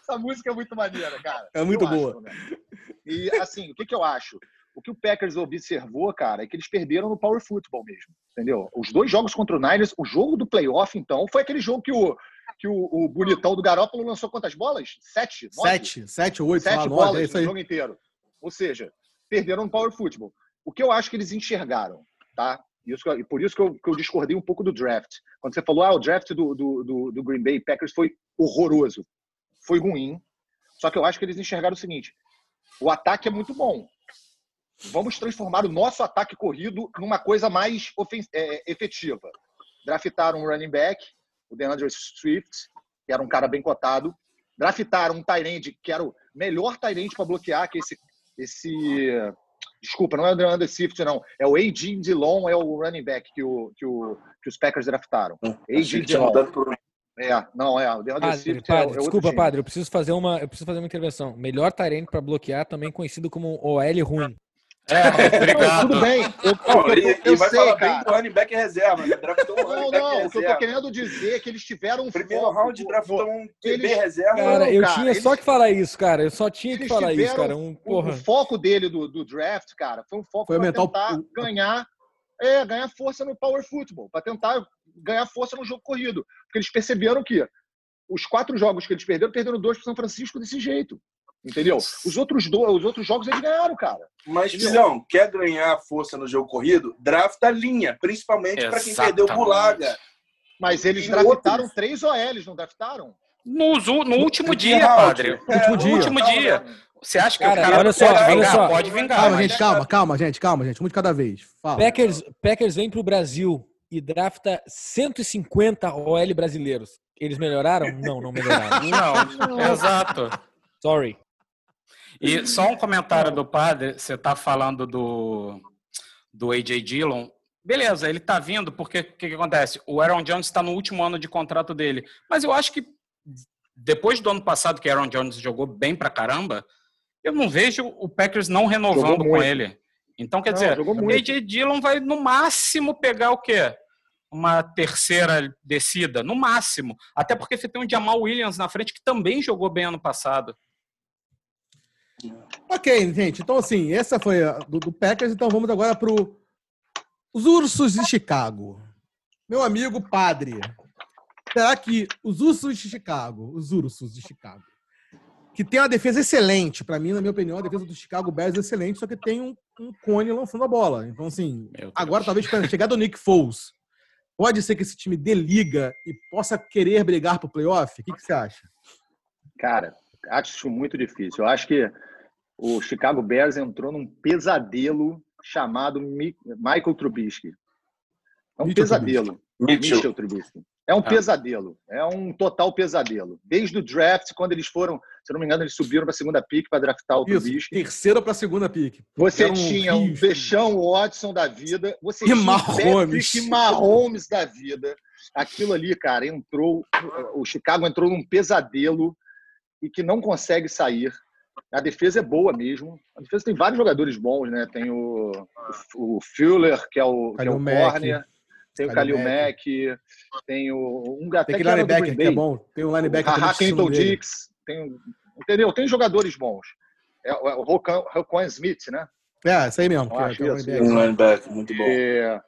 Essa música é muito maneira, cara. É muito eu boa. Acho, né? E assim, o que, que eu acho? O que o Packers observou, cara, é que eles perderam no Power Football mesmo, entendeu? Os dois jogos contra o Niners, o jogo do playoff, então, foi aquele jogo que o, que o, o bonitão do Garópolo lançou quantas bolas? Sete? Nove? Sete, sete, oito, sete bolas é no jogo inteiro. Ou seja, perderam no Power Football. O que eu acho que eles enxergaram, tá? Isso, e por isso que eu, que eu, discordei um pouco do draft. Quando você falou, ah, o draft do, do, do, do Green Bay Packers foi horroroso. Foi ruim. Só que eu acho que eles enxergaram o seguinte: o ataque é muito bom vamos transformar o nosso ataque corrido numa coisa mais é, efetiva. Draftaram um running back, o DeAndre Swift, que era um cara bem cotado. Draftaram um Tyrande, que era o melhor Tyrande para bloquear, que é esse, esse. Desculpa, não é o DeAndre Swift, não. É o A.J. Dillon, é o running back que, o, que, o, que os Packers draftaram. Hum, A.J. Dillon. É, não, é. O DeAndre padre, Swift padre, é, é Desculpa, padre, eu preciso fazer uma, eu preciso fazer uma intervenção. Melhor Tyrande para bloquear, também conhecido como OL ruim. É, obrigado. Tudo bem. Eu, eu, eu, eu, eu vai sei, falar cara. bem do running back reserva. Né? Draftou um não, não. O que eu tô querendo dizer é que eles tiveram um Primeiro foco, round draftou um QB reserva. Cara, eu cara, tinha eles, só que falar isso, cara. Eu só tinha que falar isso, cara. Um, porra. O, foco dele do, do draft, cara, foi um foco foi pra tentar o... ganhar, é, ganhar força no power football, para tentar ganhar força no jogo corrido. Porque eles perceberam que os quatro jogos que eles perderam, perderam dois para São Francisco desse jeito. Entendeu? Os outros, dois, os outros jogos eles ganharam, cara. Mas, Filhão, quer ganhar força no jogo corrido? Drafta a linha, principalmente para quem perdeu o Bulaga. Mas eles e draftaram outros? três OLs, não draftaram? No, no último dia, padre. É, último dia. No último dia. Você acha que cara, o cara olha só, pode, olha vingar, só. pode vingar? Calma, gente, calma, calma, gente, calma, gente. Um de cada vez. Fala. Packers, Packers vem pro Brasil e drafta 150 OL brasileiros. Eles melhoraram? Não, não melhoraram. Não, exato. Sorry. E só um comentário do padre, você tá falando do, do AJ Dillon. Beleza, ele tá vindo porque o que, que acontece? O Aaron Jones está no último ano de contrato dele. Mas eu acho que depois do ano passado que Aaron Jones jogou bem pra caramba, eu não vejo o Packers não renovando com ele. Então, quer não, dizer, o AJ Dillon vai no máximo pegar o quê? Uma terceira descida, no máximo. Até porque você tem um Jamal Williams na frente que também jogou bem ano passado. Ok, gente. Então, assim, essa foi a do, do Packers. Então, vamos agora para os Ursos de Chicago. Meu amigo padre. Será que os Ursos de Chicago, os Ursos de Chicago, que tem uma defesa excelente, para mim, na minha opinião, a defesa do Chicago Bears é excelente, só que tem um, um cone lançando a bola. Então, assim, agora talvez para chegar do Nick Foles, pode ser que esse time dê liga e possa querer brigar para o playoff? O que, que você acha? Cara, acho muito difícil. Eu acho que o Chicago Bears entrou num pesadelo chamado Michael Trubisky. É um Mitchell pesadelo. Mitchell. Mitchell Trubisky. É um ah. pesadelo. É um total pesadelo. Desde o draft, quando eles foram, se não me engano, eles subiram para a segunda pick para draftar o Isso, Trubisky. Terceira para a segunda pick. Você Era tinha um, um Deixão Watson da vida. Você e tinha Mahomes. um Mahomes da vida. Aquilo ali, cara, entrou. O Chicago entrou num pesadelo e que não consegue sair. A defesa é boa mesmo. A defesa tem vários jogadores bons, né? Tem o, o, o Fuller, que é o, que é o corner. Tem o Kalil Mack, tem o um tem que linebacker que é bom, tem o linebacker o Kenton Dix, tem entendeu? Tem jogadores bons. É, é o Roquan Smith, né? É, isso aí mesmo. Que, é, que é um linebacker muito bom. É,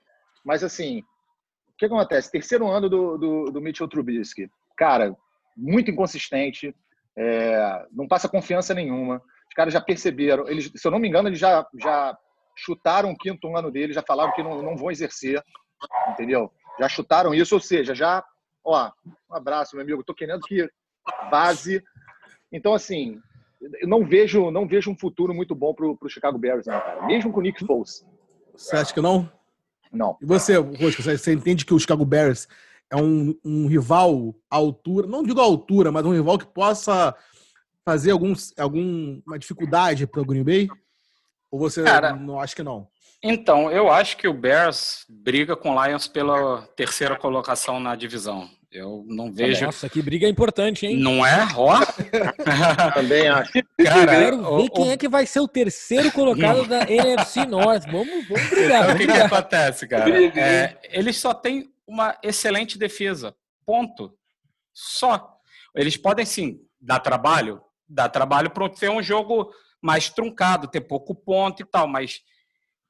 mas assim, o que acontece? Terceiro ano do, do, do Mitchell Trubisky. Cara, muito inconsistente, é, não passa confiança nenhuma. Os caras já perceberam. Eles, se eu não me engano, eles já, já chutaram o quinto ano dele, já falaram que não, não vão exercer, entendeu? Já chutaram isso, ou seja, já, ó, um abraço, meu amigo, tô querendo que vaze. Então, assim, eu não vejo, não vejo um futuro muito bom pro, pro Chicago Bears, não, cara. Mesmo com o Nick Foles. Você acha que não? Não. E você, Rosco, você entende que o Chicago Bears é um, um rival à altura, não digo à altura, mas um rival que possa fazer algum, alguma dificuldade para o Green Bay? Ou você Cara, não acha que não? Então, eu acho que o Bears briga com o Lions pela terceira colocação na divisão. Eu não vejo. Nossa, que briga importante, hein? Não é? Ó. Também acho. Cara, quero ver o, quem o... é que vai ser o terceiro colocado da NFC North. Vamos, vamos brigar. Então, o que, que, acontece, cara? É, eles só têm uma excelente defesa. Ponto. Só. Eles podem sim dar trabalho, dar trabalho para ter um jogo mais truncado, ter pouco ponto e tal, mas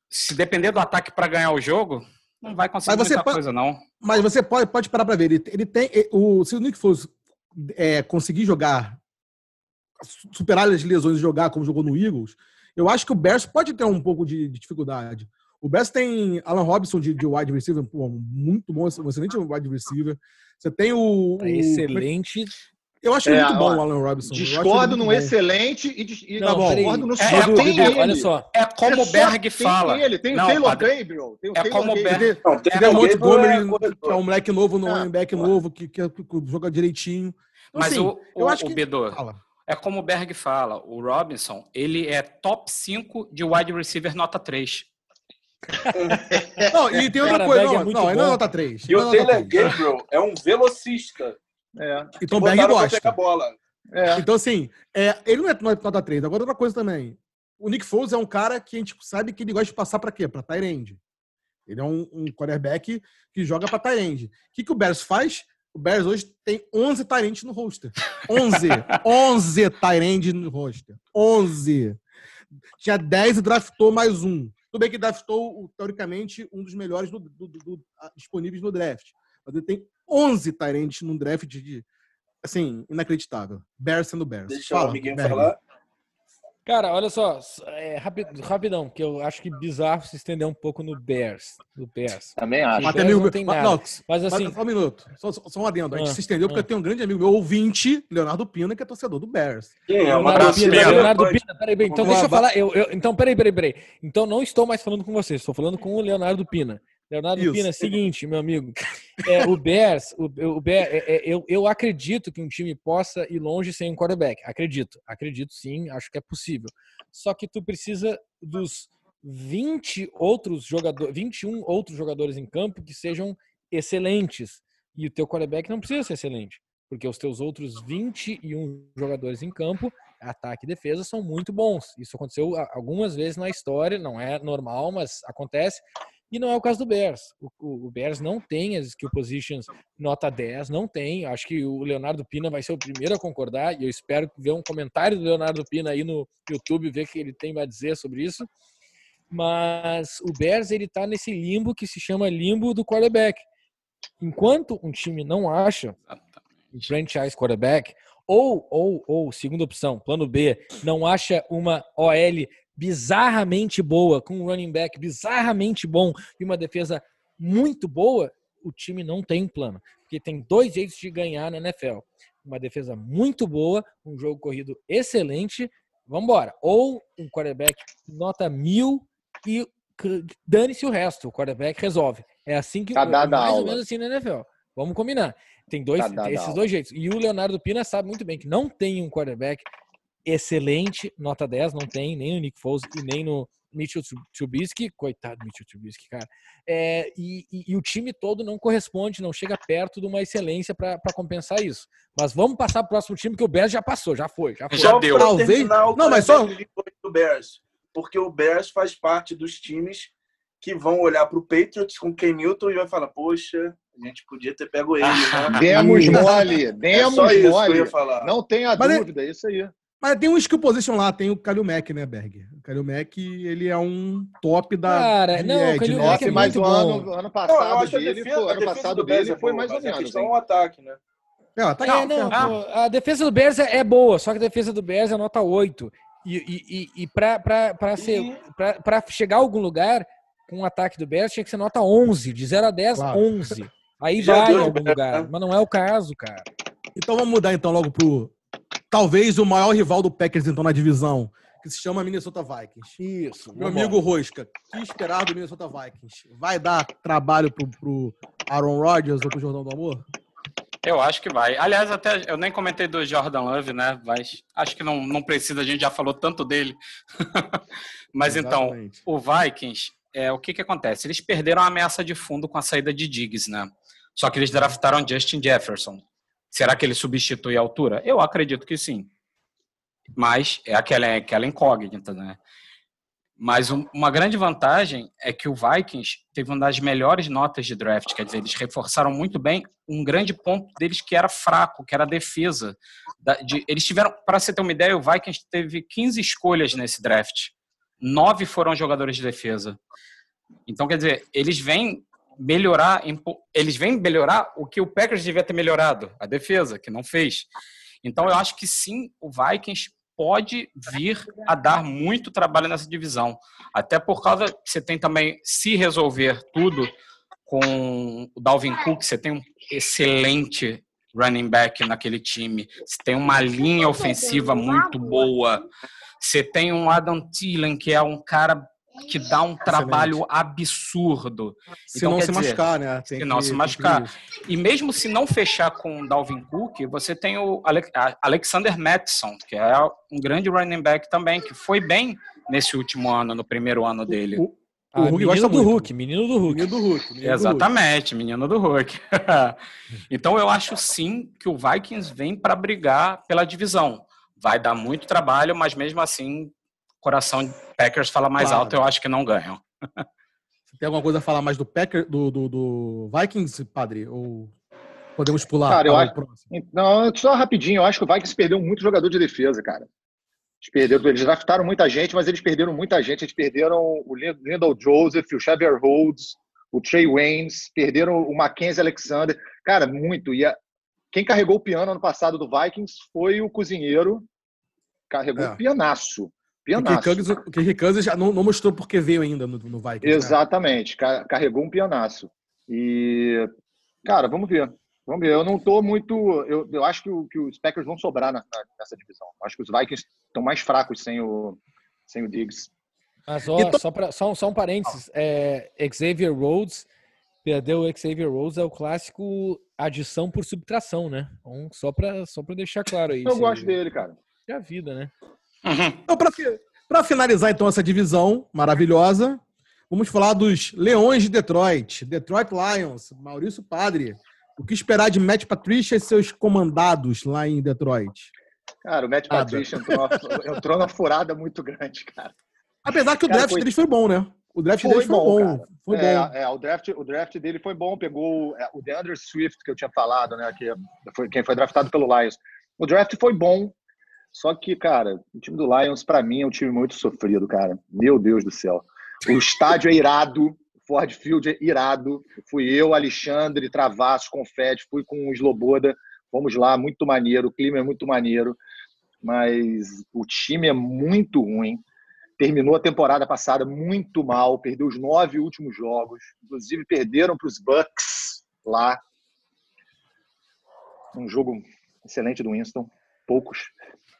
se depender do ataque para ganhar o jogo, não vai conseguir mas muita pode, coisa, não. Mas você pode, pode parar para ver. Ele, ele tem. O, se o Nick Foles é, conseguir jogar, superar as lesões e jogar como jogou no Eagles, eu acho que o Bears pode ter um pouco de, de dificuldade. O Bears tem Alan Robinson de, de wide receiver, pô, muito bom, um excelente wide receiver. Você tem o. É excelente. Eu acho é, muito bom o Alan Robinson. Discordo no bom. excelente e, e não, não, discordo no é, é, tem ele. Olha só. É como o Berg fala. Tem ele, tem não, o Taylor Gabriel. Tem o é Taylor como o Berg. Tem, tem o Montgomery, que é um moleque novo no running back novo, que, que, que, joga direitinho. Então, Mas assim, o, eu o, acho que... o Bedor, é como o Berg fala, o Robinson, ele é top 5 de wide receiver nota 3. não, e tem outra Cara, coisa. Não, é não, ele não é nota 3. E o é Taylor Gabriel é um velocista. É. Então o Berg gosta. Bola. É. Então, assim, é, ele não é nota 3. Agora, outra coisa também. O Nick Foles é um cara que a gente sabe que ele gosta de passar para quê? Para Tyrande. Ele é um, um quarterback que joga para Tyrande. O que, que o Bears faz? O Bears hoje tem 11 Tyrande no roster. 11. 11 Tyrande no roster. 11. Tinha 10 e draftou mais um. Tudo bem que draftou, teoricamente, um dos melhores do, do, do, disponíveis no draft. Mas ele tem 11 Tyrants no draft de, assim, inacreditável. Bears sendo Bears. Deixa Fala, o Berg. falar. Cara, olha só, é, rapidão, que eu acho que bizarro se estender um pouco no Bears. No Bears. Também acho. Até meu, não tem nada. Não, mas assim. Só um minuto, só, só um adendo. A gente ah, se estendeu porque ah. eu tenho um grande amigo meu, ouvinte, Leonardo Pina, que é torcedor do Bears. Quem é? Leonardo Pina. Pina. Leonardo Pina, peraí, peraí. Então deixa eu falar. Eu, eu, então, peraí, peraí, peraí. Então não estou mais falando com você, estou falando com o Leonardo Pina. Leonardo Isso. Pina, é seguinte, meu amigo. É, o Bears, o, o Bears é, é, eu, eu acredito que um time possa ir longe sem um quarterback. Acredito, acredito sim, acho que é possível. Só que tu precisa dos 20 outros jogadores, 21 outros jogadores em campo que sejam excelentes. E o teu quarterback não precisa ser excelente, porque os teus outros 21 jogadores em campo, ataque e defesa, são muito bons. Isso aconteceu algumas vezes na história, não é normal, mas acontece. E não é o caso do Bears. O, o, o, Bears não tem as skill positions nota 10, não tem. Acho que o Leonardo Pina vai ser o primeiro a concordar e eu espero ver um comentário do Leonardo Pina aí no YouTube, ver o que ele tem a dizer sobre isso. Mas o Bears ele tá nesse limbo que se chama limbo do quarterback. Enquanto um time não acha um franchise quarterback, ou, ou, ou, segunda opção, plano B, não acha uma OL bizarramente boa, com um running back bizarramente bom e uma defesa muito boa, o time não tem um plano. Porque tem dois jeitos de ganhar na NFL. Uma defesa muito boa, um jogo corrido excelente, vamos embora. Ou um quarterback nota mil e dane-se o resto, o quarterback resolve. É assim que tá mais aula. ou menos assim na NFL. Vamos combinar. Tem dois, tá esses dois jeitos. E o Leonardo Pina sabe muito bem que não tem um quarterback excelente, nota 10, não tem, nem no Nick Foles e nem no Mitchell Trubisky, coitado do Mitchell Trubisky, cara. É, e, e, e, o time todo não corresponde, não chega perto de uma excelência para compensar isso. Mas vamos passar para o próximo time, que o Bears já passou, já foi. Já, foi. já deu. Talvez... Não, mas só... Do Bears, porque o Bears faz parte dos times que vão olhar para o Patriots com Ken Newton e vai falar, poxa, a gente podia ter pego ele. Né? Demos mole, é demos é mole. Não tenha mas dúvida, é isso aí. Mas tem um skill position lá, tem o Kalil Mack, né, Berg? O Kalil Mack, ele é um top da. Cara, não, o Kalil né? Mack é mas o ano, ano passado não, dele, defesa, foi, ano passado dele foi mais ou menos. A questão é o ataque, né? É, ataque é, não, a defesa do Bears é, é boa, só que a defesa do Bears é nota 8. E, e, e, e pra, pra, pra, ser, pra, pra chegar a algum lugar com o ataque do Bears, tinha que ser nota 11. De 0 a 10, claro. 11. Aí vai em algum lugar. Mas não é o caso, cara. Então vamos mudar então logo pro talvez o maior rival do Packers, então, na divisão, que se chama Minnesota Vikings. Isso. Meu amigo Rosca, o que esperar do Minnesota Vikings? Vai dar trabalho pro, pro Aaron Rodgers ou pro Jordão do Amor? Eu acho que vai. Aliás, até eu nem comentei do Jordan Love, né? Mas acho que não, não precisa, a gente já falou tanto dele. Mas então, Exatamente. então, o Vikings, é, o que, que acontece? Eles perderam a ameaça de fundo com a saída de Diggs, né? Só que eles draftaram Justin Jefferson. Será que ele substitui a altura? Eu acredito que sim. Mas é aquela, aquela incógnita, né? Mas um, uma grande vantagem é que o Vikings teve uma das melhores notas de draft, quer dizer, eles reforçaram muito bem um grande ponto deles que era fraco, que era a defesa. Da, de, eles tiveram, para você ter uma ideia, o Vikings teve 15 escolhas nesse draft. Nove foram jogadores de defesa. Então, quer dizer, eles vêm melhorar, eles vêm melhorar o que o Packers devia ter melhorado, a defesa, que não fez. Então eu acho que sim, o Vikings pode vir a dar muito trabalho nessa divisão. Até por causa que você tem também, se resolver tudo com o Dalvin Cook, você tem um excelente running back naquele time, você tem uma linha ofensiva muito boa, você tem um Adam Thielen, que é um cara que dá um trabalho Excelente. absurdo. Se então, não se dizer, machucar, né? Tem se não se machucar. E mesmo se não fechar com o Dalvin Cook, você tem o Alexander Mattison, que é um grande running back também, que foi bem nesse último ano, no primeiro ano dele. O, o, o Hulk menino do Hulk, menino do Hulk. Menino do Hulk. Menino Exatamente, do Hulk. menino do Hulk. então eu acho sim que o Vikings vem para brigar pela divisão. Vai dar muito trabalho, mas mesmo assim coração Packers fala mais claro. alto, eu acho que não ganham. Você tem alguma coisa a falar mais do Packers, do, do, do, Vikings, padre? Ou podemos pular? Cara, eu acho. Próximo? Não, só rapidinho, eu acho que o Vikings perdeu muito jogador de defesa, cara. Eles perderam, eles draftaram muita gente, mas eles perderam muita gente. Eles perderam o Lyndall Joseph, o Xavier Rhodes, o Trey Waynes, perderam o Mackenzie Alexander. Cara, muito. E a, quem carregou o piano ano passado do Vikings foi o cozinheiro. Carregou é. o pianaço. Pianaço. O Kirk Cousins já não, não, mostrou porque veio ainda no, no Vikings. Né? Exatamente. Carregou um pianaço. E, cara, vamos ver. Vamos ver. Eu não estou muito. Eu, eu acho que, o, que os Packers vão sobrar na, nessa divisão. Acho que os Vikings estão mais fracos sem o, sem o Diggs. Mas ó, então... só, pra, só, só um parênteses. É, Xavier Rhodes perdeu o Xavier Rhodes é o clássico adição por subtração, né? Então, só para só deixar claro aí. Eu gosto dele, cara. É a vida, né? Uhum. Então, para finalizar então essa divisão maravilhosa, vamos falar dos Leões de Detroit, Detroit Lions, Maurício Padre. O que esperar de Matt Patricia e seus comandados lá em Detroit? Cara, o Matt Patricia entrou, entrou numa furada muito grande, cara. Apesar que o cara, draft foi... deles foi bom, né? O draft foi dele foi bom. bom. Foi é, bom. É, o, draft, o draft dele foi bom. Pegou é, o DeAndre Swift, que eu tinha falado, né? Que foi, quem foi draftado pelo Lions. O draft foi bom. Só que, cara, o time do Lions, para mim, é um time muito sofrido, cara. Meu Deus do céu. O estádio é irado. Ford Field é irado. Fui eu, Alexandre, Travassos, Confete, fui com o Sloboda. Vamos lá, muito maneiro. O clima é muito maneiro. Mas o time é muito ruim terminou a temporada passada muito mal, perdeu os nove últimos jogos, inclusive perderam para os Bucks lá. Um jogo excelente do Winston, poucos.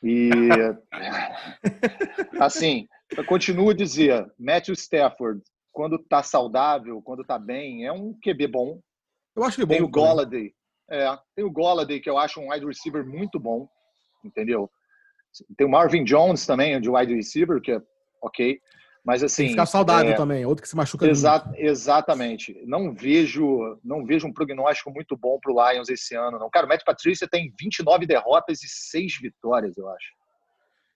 E assim, eu continuo a dizer, Matthew Stafford, quando está saudável, quando está bem, é um QB bom. Eu acho que é bom. Tem o Golladay. É, tem o Golladay, que eu acho um wide receiver muito bom, entendeu? Tem o Marvin Jones também, de wide receiver, que é ok? Mas assim. Ficar saudável é, também, outro que se machuca exa muito. Exatamente. Não vejo, não vejo um prognóstico muito bom para o Lions esse ano. Não. Cara, o Matt Patrícia tem 29 derrotas e 6 vitórias, eu acho.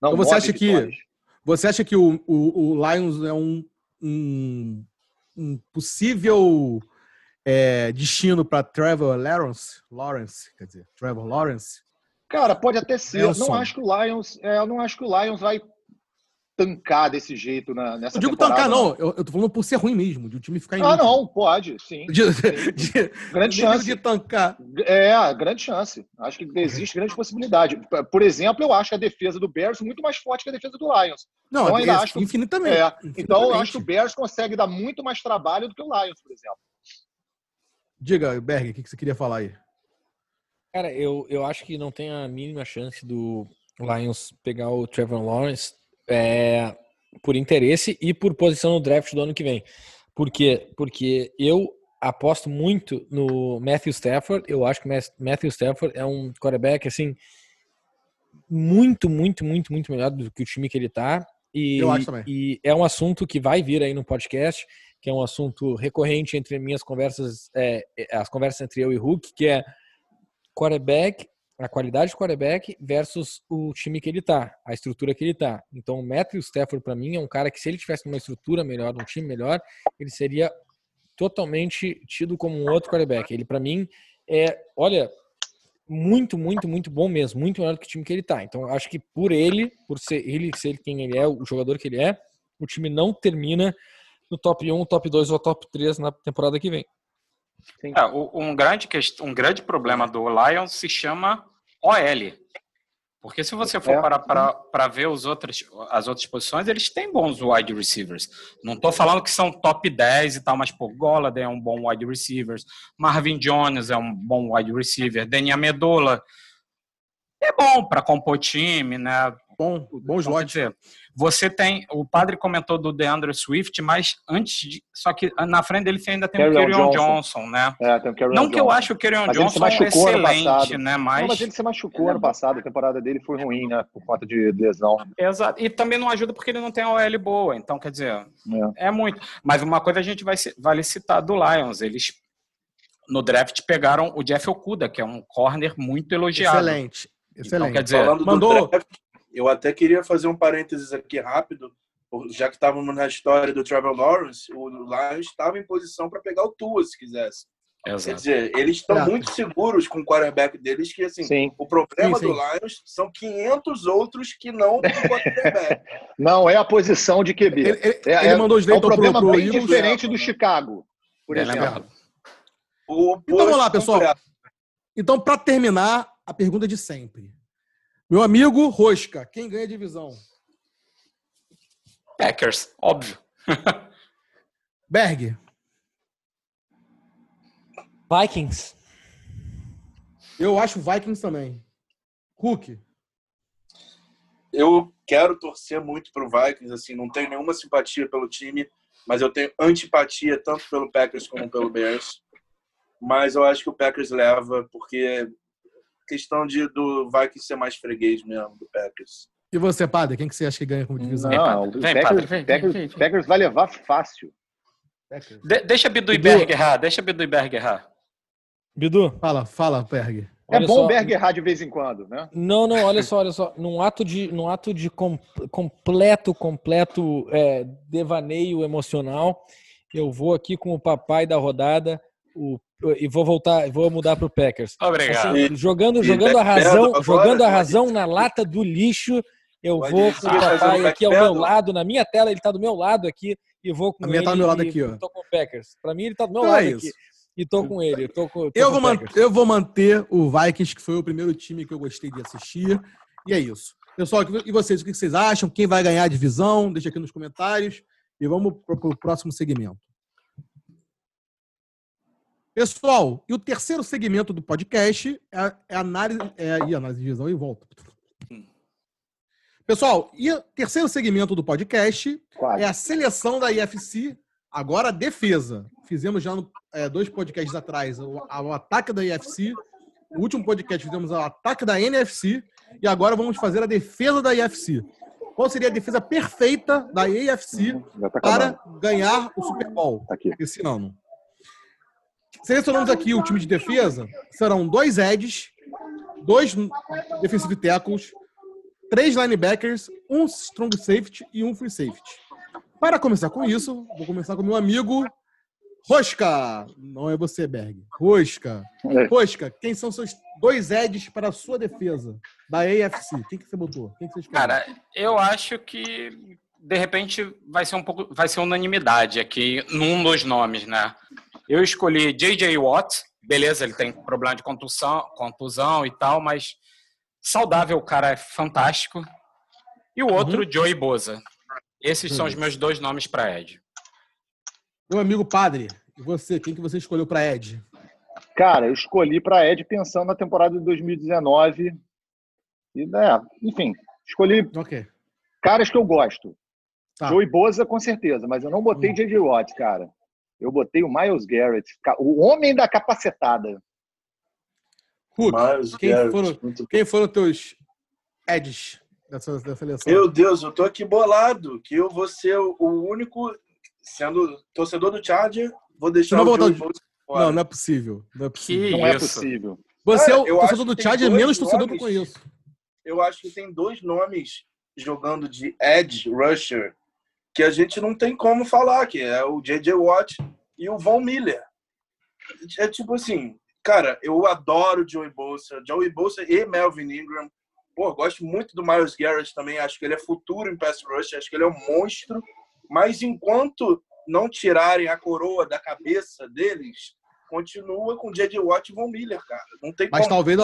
Não, então você acha vitórias. que você acha que o, o, o Lions é um, um, um possível é, destino para Trevor Lawrence? Lawrence, quer dizer, Trevor Lawrence? Cara, pode até ser. Eu não acho que o Lions, é, eu não acho que o Lions vai tancar desse jeito na, nessa Eu digo tancar, não. Eu, eu tô falando por ser ruim mesmo, de o time ficar em. Ah, não, pode, sim. De, de, grande chance. De tancar. É, grande chance. Acho que existe grande possibilidade. Por exemplo, eu acho a defesa do Bears muito mais forte que a defesa do Lions. Não, então, ainda é, acho infinitamente, é, infinitamente. Então, eu acho que o Bears consegue dar muito mais trabalho do que o Lions, por exemplo. Diga, Berg, o que você queria falar aí? Cara, eu, eu acho que não tem a mínima chance do Lions pegar o Trevor Lawrence é, por interesse e por posição no draft do ano que vem. Por quê? Porque eu aposto muito no Matthew Stafford. Eu acho que Matthew Stafford é um quarterback assim muito, muito, muito, muito melhor do que o time que ele tá. E, eu acho também. E é um assunto que vai vir aí no podcast, que é um assunto recorrente entre minhas conversas, é, as conversas entre eu e Hulk, que é quarterback a qualidade do quarterback versus o time que ele tá, a estrutura que ele tá. Então, o Matthew Stafford, para mim, é um cara que, se ele tivesse uma estrutura melhor, um time melhor, ele seria totalmente tido como um outro quarterback. Ele, para mim, é, olha, muito, muito, muito bom mesmo, muito melhor do que o time que ele tá. Então, acho que por ele, por ser ele ser quem ele é, o jogador que ele é, o time não termina no top 1, top 2 ou top 3 na temporada que vem. É, um, grande, um grande problema do Lions se chama OL. Porque se você for é. parar para ver os outros, as outras posições, eles têm bons wide receivers. Não estou falando que são top 10 e tal, mas pô, Golladay é um bom wide receiver, Marvin Jones é um bom wide receiver, Daniel Medola é bom para compor time, né? Bom, bom slot. Você tem, o padre comentou do DeAndre Swift, mas antes de, só que na frente dele você ainda tem Carry o Kerryon Johnson. Johnson. né? É, tem o Não Johnson. que eu acho o Kerryon Johnson excelente, né? Mas... Não, mas ele se machucou ano passado, a temporada dele foi ruim, né? Por conta de lesão. Exato. E também não ajuda porque ele não tem a OL boa, então quer dizer, é, é muito. Mas uma coisa a gente vai vale citar do Lions, eles no draft pegaram o Jeff Okuda, que é um corner muito elogiado. Excelente. Excelente. Então, quer dizer, Falando mandou... Draft, eu até queria fazer um parênteses aqui rápido, já que estávamos na história do Trevor Lawrence, o Lions estava em posição para pegar o Tua, se quisesse. Exato. Quer dizer, eles estão muito seguros com o quarterback deles, que assim, sim. o problema sim, sim. do Lions são 500 outros que não quarterback. não é a posição de QB. Ele, ele, é, ele é, mandou os é um problema pro, pro bem diferente do Chicago, por exemplo. O, então vamos lá, pessoal. Então, para terminar, a pergunta de sempre. Meu amigo Rosca, quem ganha a divisão? Packers, óbvio. Berg. Vikings. Eu acho Vikings também. Hulk. Eu quero torcer muito para o Vikings, assim, não tenho nenhuma simpatia pelo time, mas eu tenho antipatia tanto pelo Packers como pelo Bears. Mas eu acho que o Packers leva, porque questão de do Vikings ser mais freguês mesmo do Packers. E você, Padre, quem que você acha que ganha como divisão? Não, o Vem, Packers, padre, vem, Packers- vem, vem. Packers vai levar fácil. De- deixa Bidu e. Berg errar, deixa Bidu e Berg errar. Bidu. Fala, fala, Berg. É Olha bom só. o Berg errar de vez em quando, né? Não, não, olha só, olha só. Num ato de, num ato de com- completo, completo é, devaneio emocional, eu vou aqui com o papai da rodada o, e vou voltar, vou mudar para o Packers. Obrigado. Assim, jogando, jogando a razão, jogando a razão na lata do lixo. Eu Pode vou com o papai aqui ao meu lado, na minha tela, ele tá do meu lado aqui, e vou com A minha ele. tá do meu lado e aqui, ó. Tô com o Packers. Pra mim, ele tá do meu Então lado é aqui. E tô com ele. Tô com, tô Eu com vou, man- eu vou manter o Vikings, que foi o primeiro time que eu gostei de assistir. E é isso. Pessoal, e vocês, o que vocês acham? Quem vai ganhar a divisão? Deixa aqui nos comentários. E vamos para o próximo segmento. Pessoal, e o terceiro segmento do podcast é a, é análise. É, ih, análise de divisão e volta. Pessoal, e o terceiro segmento do podcast Quase. é a seleção da IFC, agora a defesa. Fizemos já no, é, dois podcasts atrás o, o ataque da IFC. O último podcast fizemos o ataque da NFC. E agora vamos fazer a defesa da IFC. Qual seria a defesa perfeita da AFC Já tá para ganhar o Super Bowl Tá aqui. esse ano? Selecionamos aqui o time de defesa. Serão dois edges, dois defensive tackles, três linebackers, um strong safety e um free safety. Para começar com isso, vou começar com meu amigo Rosca. Não é você, Berg. Rosca. É. Rosca, quem são seus dois edges para a sua defesa da AFC? Quem que você botou? Quem que você escolheu? Cara, eu acho que de repente vai ser um pouco, vai ser unanimidade aqui num dos nomes, né? Eu escolhi JJ Watt, beleza, ele tem problema de contusão, contusão e tal, mas saudável, o cara é fantástico. E o outro, Joey Boza. Esses são os meus dois nomes para Ed. Meu amigo Padre, e você? Quem que você escolheu para Ed? Cara, eu escolhi para Ed pensando na temporada de 2019. E, né, enfim, escolhi Ok. caras que eu gosto. Tá. Joey Boza, com certeza, mas eu não botei Hum. J.J. Watt, cara. Eu botei o Miles Garrett, o homem da capacetada. Hulk, Mas, quem Garrett, foram- muito- quem foram teus edges dessa, dessa seleção? Meu Deus, eu tô aqui bolado, que eu vou ser o único, sendo torcedor do Charger, vou deixar Não o fora. Não, não é possível. Não é possível. Que Não é isso. possível. Você Cara, é o torcedor do é dois menos torcedor que eu conheço. Eu acho que tem dois nomes jogando de edge rusher que a gente não tem como falar, que é o J.J. Watt e o Von Miller. É tipo assim, cara, eu adoro Joey Bolsa, Joey Bolsa e Melvin Ingram. Pô, gosto muito do Miles Garrett também, acho que ele é futuro em pass rush, acho que ele é um monstro. Mas enquanto não tirarem a coroa da cabeça deles, continua com J.J. Watt e Von Miller, cara. Não tem Mas como. talvez,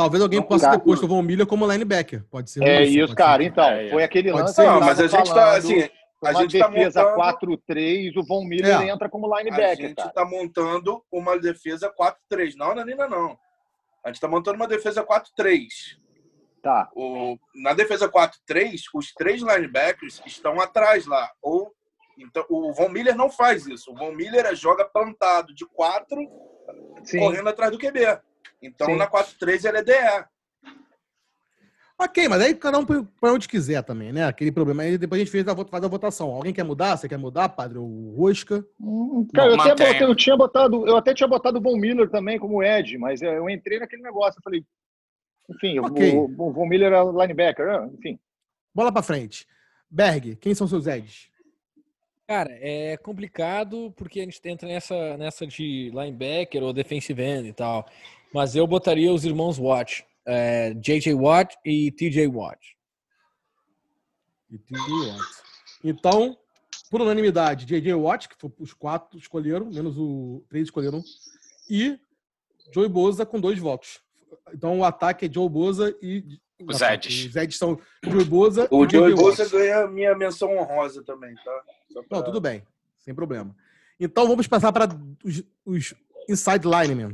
talvez alguém Não, possa cara. ter posto o Von Miller como linebacker. Pode ser. É isso, cara. ser. Então, É, é. foi aquele Pode lance ser. Não, mas a gente tá falando, assim, a uma gente tá defesa montando 4-3, o Von Miller É. entra como A linebacker, gente cara. está montando uma defesa 4-3. Não, Nanina, não. A gente está montando uma defesa 4-3. Tá. O- Na defesa 4-3, os três linebackers estão atrás lá. Ou então, o Von Miller não faz isso. O Von Miller é- joga plantado de 4, Sim. correndo atrás do QB. Então, Sim. na 4-3, ele é DE. Ok, mas aí cada um para onde quiser também, né? Aquele problema. Aí depois a gente fez a, faz a votação. Alguém quer mudar? Você quer mudar, padre? O Rosca? Hum, Cara, eu, Não, até mantenha. botei- eu tinha botado, eu até tinha botado o Von Miller também como Ed, mas eu entrei naquele negócio, eu falei, enfim, Ok. o, o Von Miller é linebacker, é, enfim. Bola para frente. Berg, quem são seus edges? Cara, é complicado porque a gente entra nessa, nessa de linebacker ou defensive end e tal. Mas eu botaria os irmãos Watt, é, JJ Watt e TJ Watt. E TJ Watt. Então, por unanimidade, JJ Watt, que foi os quatro escolheram, menos o três escolheram, e Joey Boza com dois votos. Então o ataque é Joe Boza e. Os Eds. Os Eds são Joey Boza O e Joey J.J. Bosa Watt. ganha minha menção honrosa também, tá? Pra- Não, tudo bem. Sem problema. Então vamos passar para os, os inside linemen.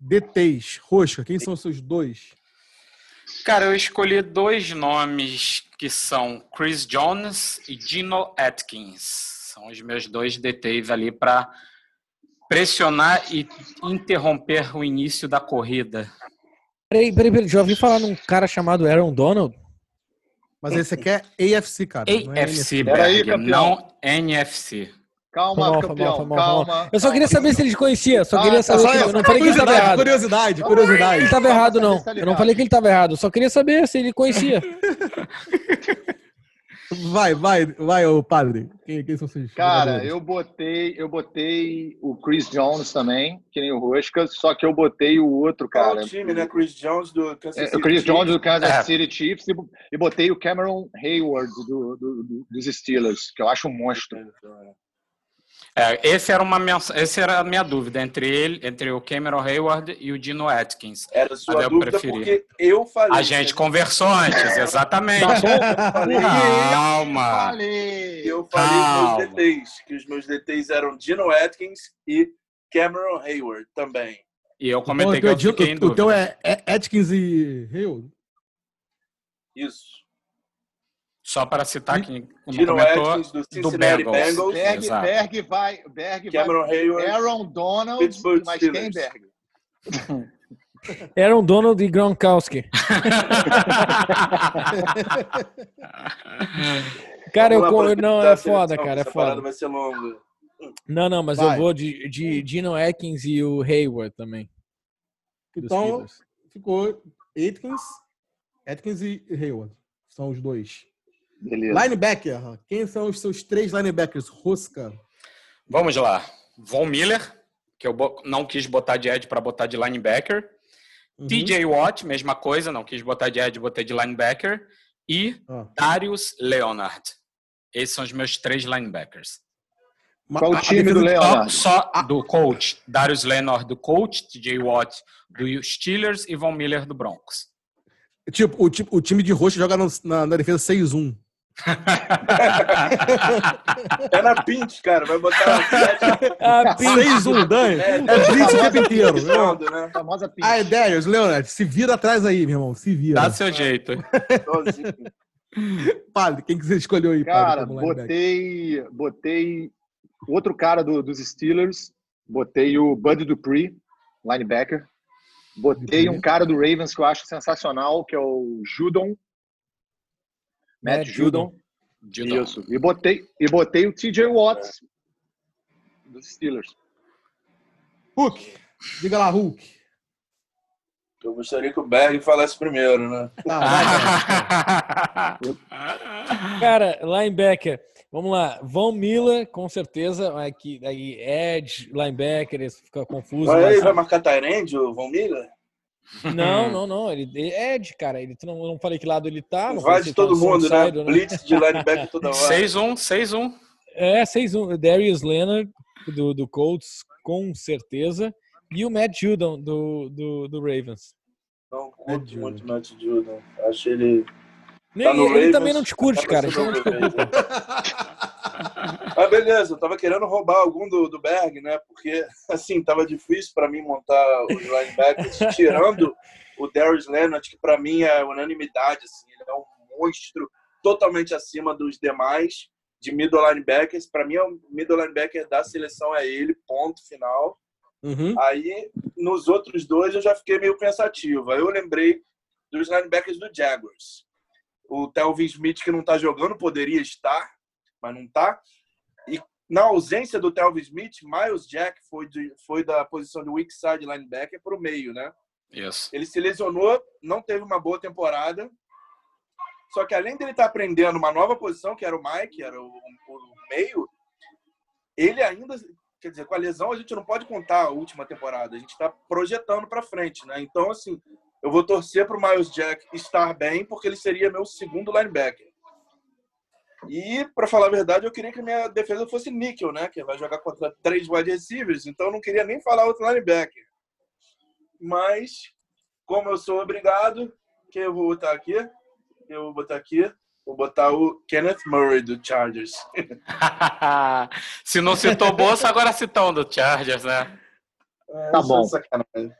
DTs, Rosca, quem são os seus dois? Cara, eu escolhi dois nomes que são Chris Jones e Gino Atkins. São os meus dois DTs ali para pressionar e interromper o início da corrida. Peraí, peraí, peraí. Já ouvi falar num cara chamado Aaron Donald? Mas esse aqui é AFC, cara. não é AFC, Peraí, Berg, não NFC. Calma, mal, campeão, mal, foi mal, foi mal. calma. Eu só queria saber se ele conhecia. Só Ah, queria tá, saber. que- não falei que ele estava errado. curiosidade, Ele curiosidade. estava errado, não. Tá Eu não falei que ele estava errado. Só queria saber se ele conhecia. Vai, vai, vai, ô padre. Quem, quem são vocês? Cara, eu botei, eu botei o Chris Jones também, que nem o Rosca, só que eu botei o outro, Qual cara. o time, né? Chris Jones do Kansas É, City o Chris Chiefs. Jones do Kansas É. City Chiefs e, e botei o Cameron Hayward do, do- do- dos Steelers, que eu acho um monstro. É, esse era uma esse era a minha dúvida entre ele, entre o Cameron Hayward e o Dino Atkins. Era sua eu dúvida preferi. porque eu falei. A gente conversou antes, exatamente. falei, Calma. Falei! eu falei Calma. os meus DTs, que os meus DTs eram Dino Atkins e Cameron Hayward também. E eu Então, comentei o que eu fiquei em o, o teu dúvida. é, é Atkins e Hill? Isso. Só para citar que como Dino comentou, Atkins do do Bengals. Bengals. Berg, Exato. Berg vai, Berg Cameron vai, Hayward. Aaron Donald, Pittsburgh mas quem Steelers. Berg? Aaron Donald e Gronkowski. Cara, eu, pra não, é foda, cara, é foda. vai ser longa. Não, não, mas Vai. eu vou de, de Dino Atkins e o Hayward também. Então, Steelers. ficou Atkins, Atkins e Hayward. São os dois. Beleza. Linebacker. Quem são os seus três linebackers? Rosca. Vamos lá. Von Miller, que eu não quis botar de edge para botar de linebacker. Uhum. TJ Watt, mesma coisa, não quis botar de edge, botei de linebacker. E Ah. Darius Leonard. Esses são os meus três linebackers. Qual o time do Leonard? Só, só do coach. Darius Leonard do coach, TJ Watt do Steelers e Von Miller do Broncos. Tipo, o, o time de roxo joga no- na, na defesa 6-1. É na Pint, cara. Vai botar sete- Ah, pin- 6-1, Dani. É, É blitz o tempo inteiro. Né? A famosa pinta. Ah, é Darius, Leonard, se vira atrás aí, meu irmão. Se vira. Dá seu jeito. Padre, quem que você escolheu aí, Cara, padre, botei, botei outro cara do- dos Steelers, botei o Bud Dupree, linebacker. Botei um cara do Ravens que eu acho sensacional, que é o Judon. Matt, Matt Judon. Judon. Isso. E botei, e botei o TJ Watts dos Steelers. Hulk. Diga lá, Hulk. Eu gostaria que o Berg falasse primeiro, né? Ah, vai, cara. Cara, linebacker. Vamos lá. Von Miller, com certeza. Aqui, aí, Edge, linebacker, isso fica confuso. Aí mas- vai marcar Tyrande, o Von Miller? Não, não, não. Ele, é Edge, cara. Ele, não, não falei que lado ele tá. Vai de ele tá todo mundo, né? Ou não. Blitz de linebacker toda hora. 6-1, 6-1. É, 6-1. O Darius Leonard, do, do Colts, com certeza. E o Matt Judon, do, do, do Ravens. Não curto muito o Matt Judon. Acho ele... Nem, Tá no ele Ravens, também não te curte, acaba cara. não te preocupa. Ah, beleza. Eu tava querendo roubar algum do, do Berg, né? Porque, assim, tava difícil pra mim montar os linebackers, tirando o Darius Leonard, que pra mim é unanimidade, assim. Ele é um monstro totalmente acima dos demais de middle linebackers. Pra mim, o middle linebacker da seleção é ele, ponto final. Uhum. Aí, nos outros dois, eu já fiquei meio pensativo. Aí eu lembrei dos linebackers do Jaguars. O Telvin Smith, que não tá jogando, poderia estar, mas não tá. E na ausência do Telvin Smith, Miles Jack foi, de- foi da posição de weak side linebacker para o meio, né? Isso. Ele se lesionou, não teve uma boa temporada. Só que além dele estar aprendendo uma nova posição, que era o Mike, era o, o meio, ele ainda, quer dizer, com a lesão a gente não pode contar a última temporada, a gente está projetando para frente, né? Então, assim, eu vou torcer para o Miles Jack estar bem, porque ele seria meu segundo linebacker. E, para falar a verdade, eu queria que minha defesa fosse níquel, né? Que vai jogar contra três wide receivers, então eu não queria nem falar outro linebacker. mas como eu sou obrigado, quem eu vou botar aqui? Eu vou botar aqui. Vou botar o Kenneth Murray do Chargers. Se não citou bolsa, agora citou um do Chargers, né? É, Tá é bom. sacanagem.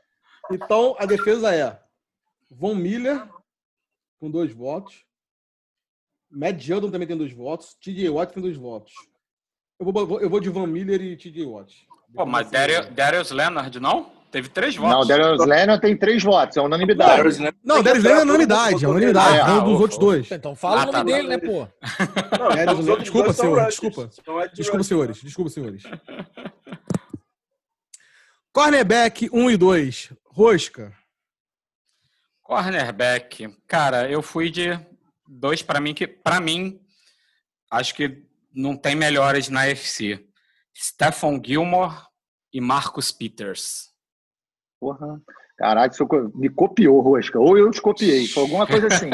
Então, a defesa é Von Miller, com dois votos. Matt Judon também tem dois votos. TJ Watt tem dois votos. Eu vou, eu vou de Von Miller e TJ Watt. Pô, mas Darius, Darius Leonard não? Teve três Não, votos. o Darius Leonard tem três votos, é unanimidade. Darius? Não, Darius Leonard é unanimidade. É unanimidade. É um Ah, dos ufa, outros dois. Então fala Ah, o nome tá, dele, né, pô? Não, Darius os Leonard- desculpa, senhor, desculpa. Ed Desculpa, senhores. Desculpa, senhores. Cornerback 1 e 2. Rosca. Cornerback. Cara, eu fui de dois para mim que para mim acho que não tem melhores na FC. Stephon Gilmore e Marcus Peters. Porra. Caralho, me copiou, Rosca. Ou eu te copiei. Foi alguma coisa assim.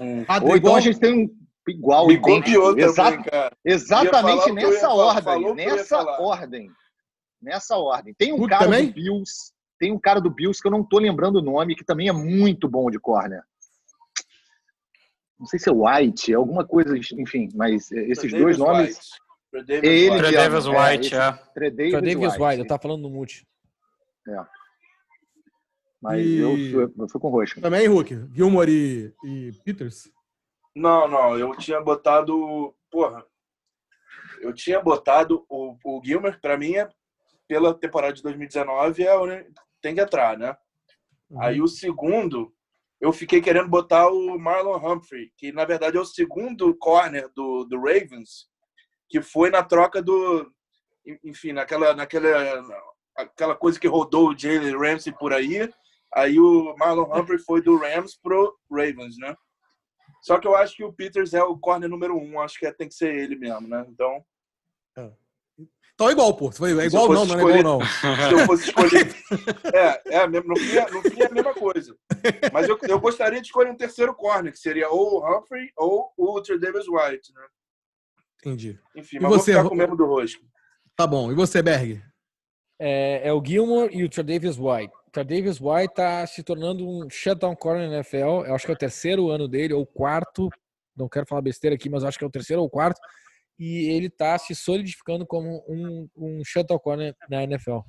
Hum. Ou então a gente tem um igual, Me copiou Exa- também, cara. exatamente falar nessa falar, ordem. ia Nessa falar. ordem. Nessa ordem. Tem um cara também? do Bills. Tem um cara do Bills que eu não tô lembrando o nome, que também é muito bom de corner. Não sei se é White, é alguma coisa, enfim, mas eh, esses dois Tre'Davious nomes. White. É ele é, White, é. Tre'Davious Pra Davis White. White, eu tava falando no mute. Mas E- eu, eu, eu fui com o Rosca. Também, Hulk. Gilmore e, e Peters. Não, não, eu tinha botado. Porra. Eu tinha botado o, o Gilmer, pra mim, é, pela temporada de 2019, é, o- tem que entrar, né? Uhum. Aí o segundo, eu fiquei querendo botar o Marlon Humphrey, que na verdade é o segundo corner do, do Ravens, que foi na troca do. Enfim, naquela, naquela aquela coisa que rodou o Jalen Ramsey por aí. Aí o Marlon Humphrey foi do Rams pro Ravens, né? Só que eu acho que o Peters é o corner número um, acho que é- tem que ser ele mesmo, né? Então, Então é igual, pô. É igual não, não é igual não. se eu fosse escolher. É, é mesmo, no fim, no fim é a mesma coisa. Mas eu, eu gostaria de escolher um terceiro corner, que seria ou o Humphrey ou o Davis White, né? Entendi. Enfim, E mas você, vou ficar com o mesmo do Rosco. Tá bom. E você, Berg? É, é o Gilmore e o Tre'Davious White. Tre'Davious White tá se tornando um shutdown corner na NFL. Eu acho que é o terceiro ano dele, ou o quarto. Não quero falar besteira aqui, mas acho que é o terceiro ou o quarto. E ele tá se solidificando como um, um shutdown corner na NFL.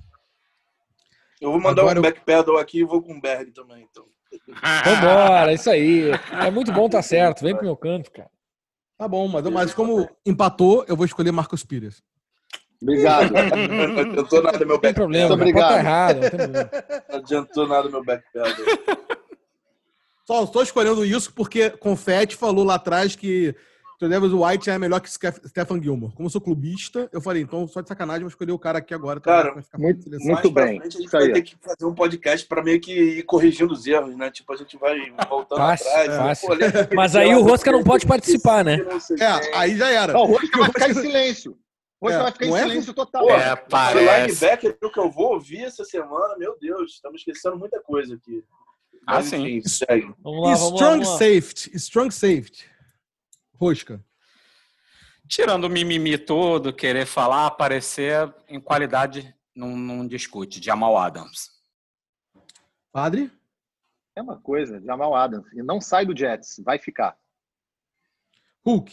Eu vou mandar Agora um backpedal aqui e vou com o Berg também. Então. Vambora, isso aí. É muito bom, tá certo. Vem pro meu canto, cara. Tá bom, mas, mas como empatou, eu vou escolher Marcos Pires. Obrigado. Não adiantou nada meu Não tem backpedal. problema, Muito cara. Pode tá obrigado. errado, não tem problema. Não adiantou nada meu backpedal. Só estou escolhendo isso porque Confete falou lá atrás que Tredavious White é melhor que Stephen Gilmore. Como eu sou clubista, eu falei, então só de sacanagem, vou escolher o cara aqui agora. Cara, vai ficar muito- muito bem, frente, a gente isso vai aí. ter que fazer um podcast para meio que ir corrigindo os erros, né? Tipo, a gente vai voltando Fácil, atrás. fácil. Pô, Mas aí o lá Rosca não pode participar, né? É, quem? aí já era. Não, o Rosca vai ficar em silêncio. O Rosca É, vai ficar em é? silêncio total. Pô, É, parece. linebacker que eu vou ouvir essa semana, meu Deus, estamos esquecendo muita coisa aqui. Ah, Mas, sim. enfim, segue. Vamos lá, vamos lá. Strong Vamos lá. safety. Strong safety. Rosca. Tirando o mimimi todo, querer falar, aparecer em qualidade, não, não discute. Jamal Adams. Padre. É uma coisa, Jamal Adams. E não sai do Jets, vai ficar. Hulk.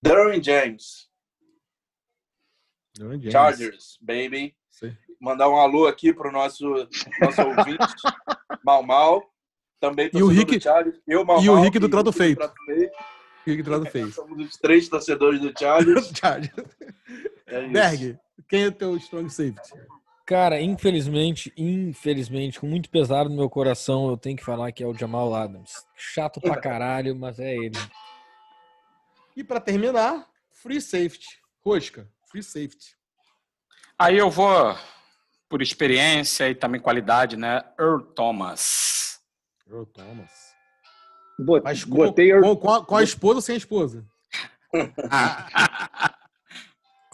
Derwin James, James. Chargers, baby. Sei. Mandar um alô aqui pro nosso, nosso ouvinte, Mal Mal. Também E o Rick- do Chargers. Eu, Mal e o Rick do Trato Feito. Trato Feito. O que que Trado fez? Somos os três torcedores do Chargers. Chargers. É. Berg. Quem é teu strong safety? Cara, infelizmente, infelizmente, com muito pesar no meu coração, eu tenho que falar que é o Jamal Adams. Chato pra caralho, mas é ele. E pra terminar, free safety. Rosca. Free safety. Aí eu vou, por experiência e também qualidade, né? Earl Thomas. Earl Thomas. Bot- Mas com, Botei. com, com a, com a esposa ou sem a esposa?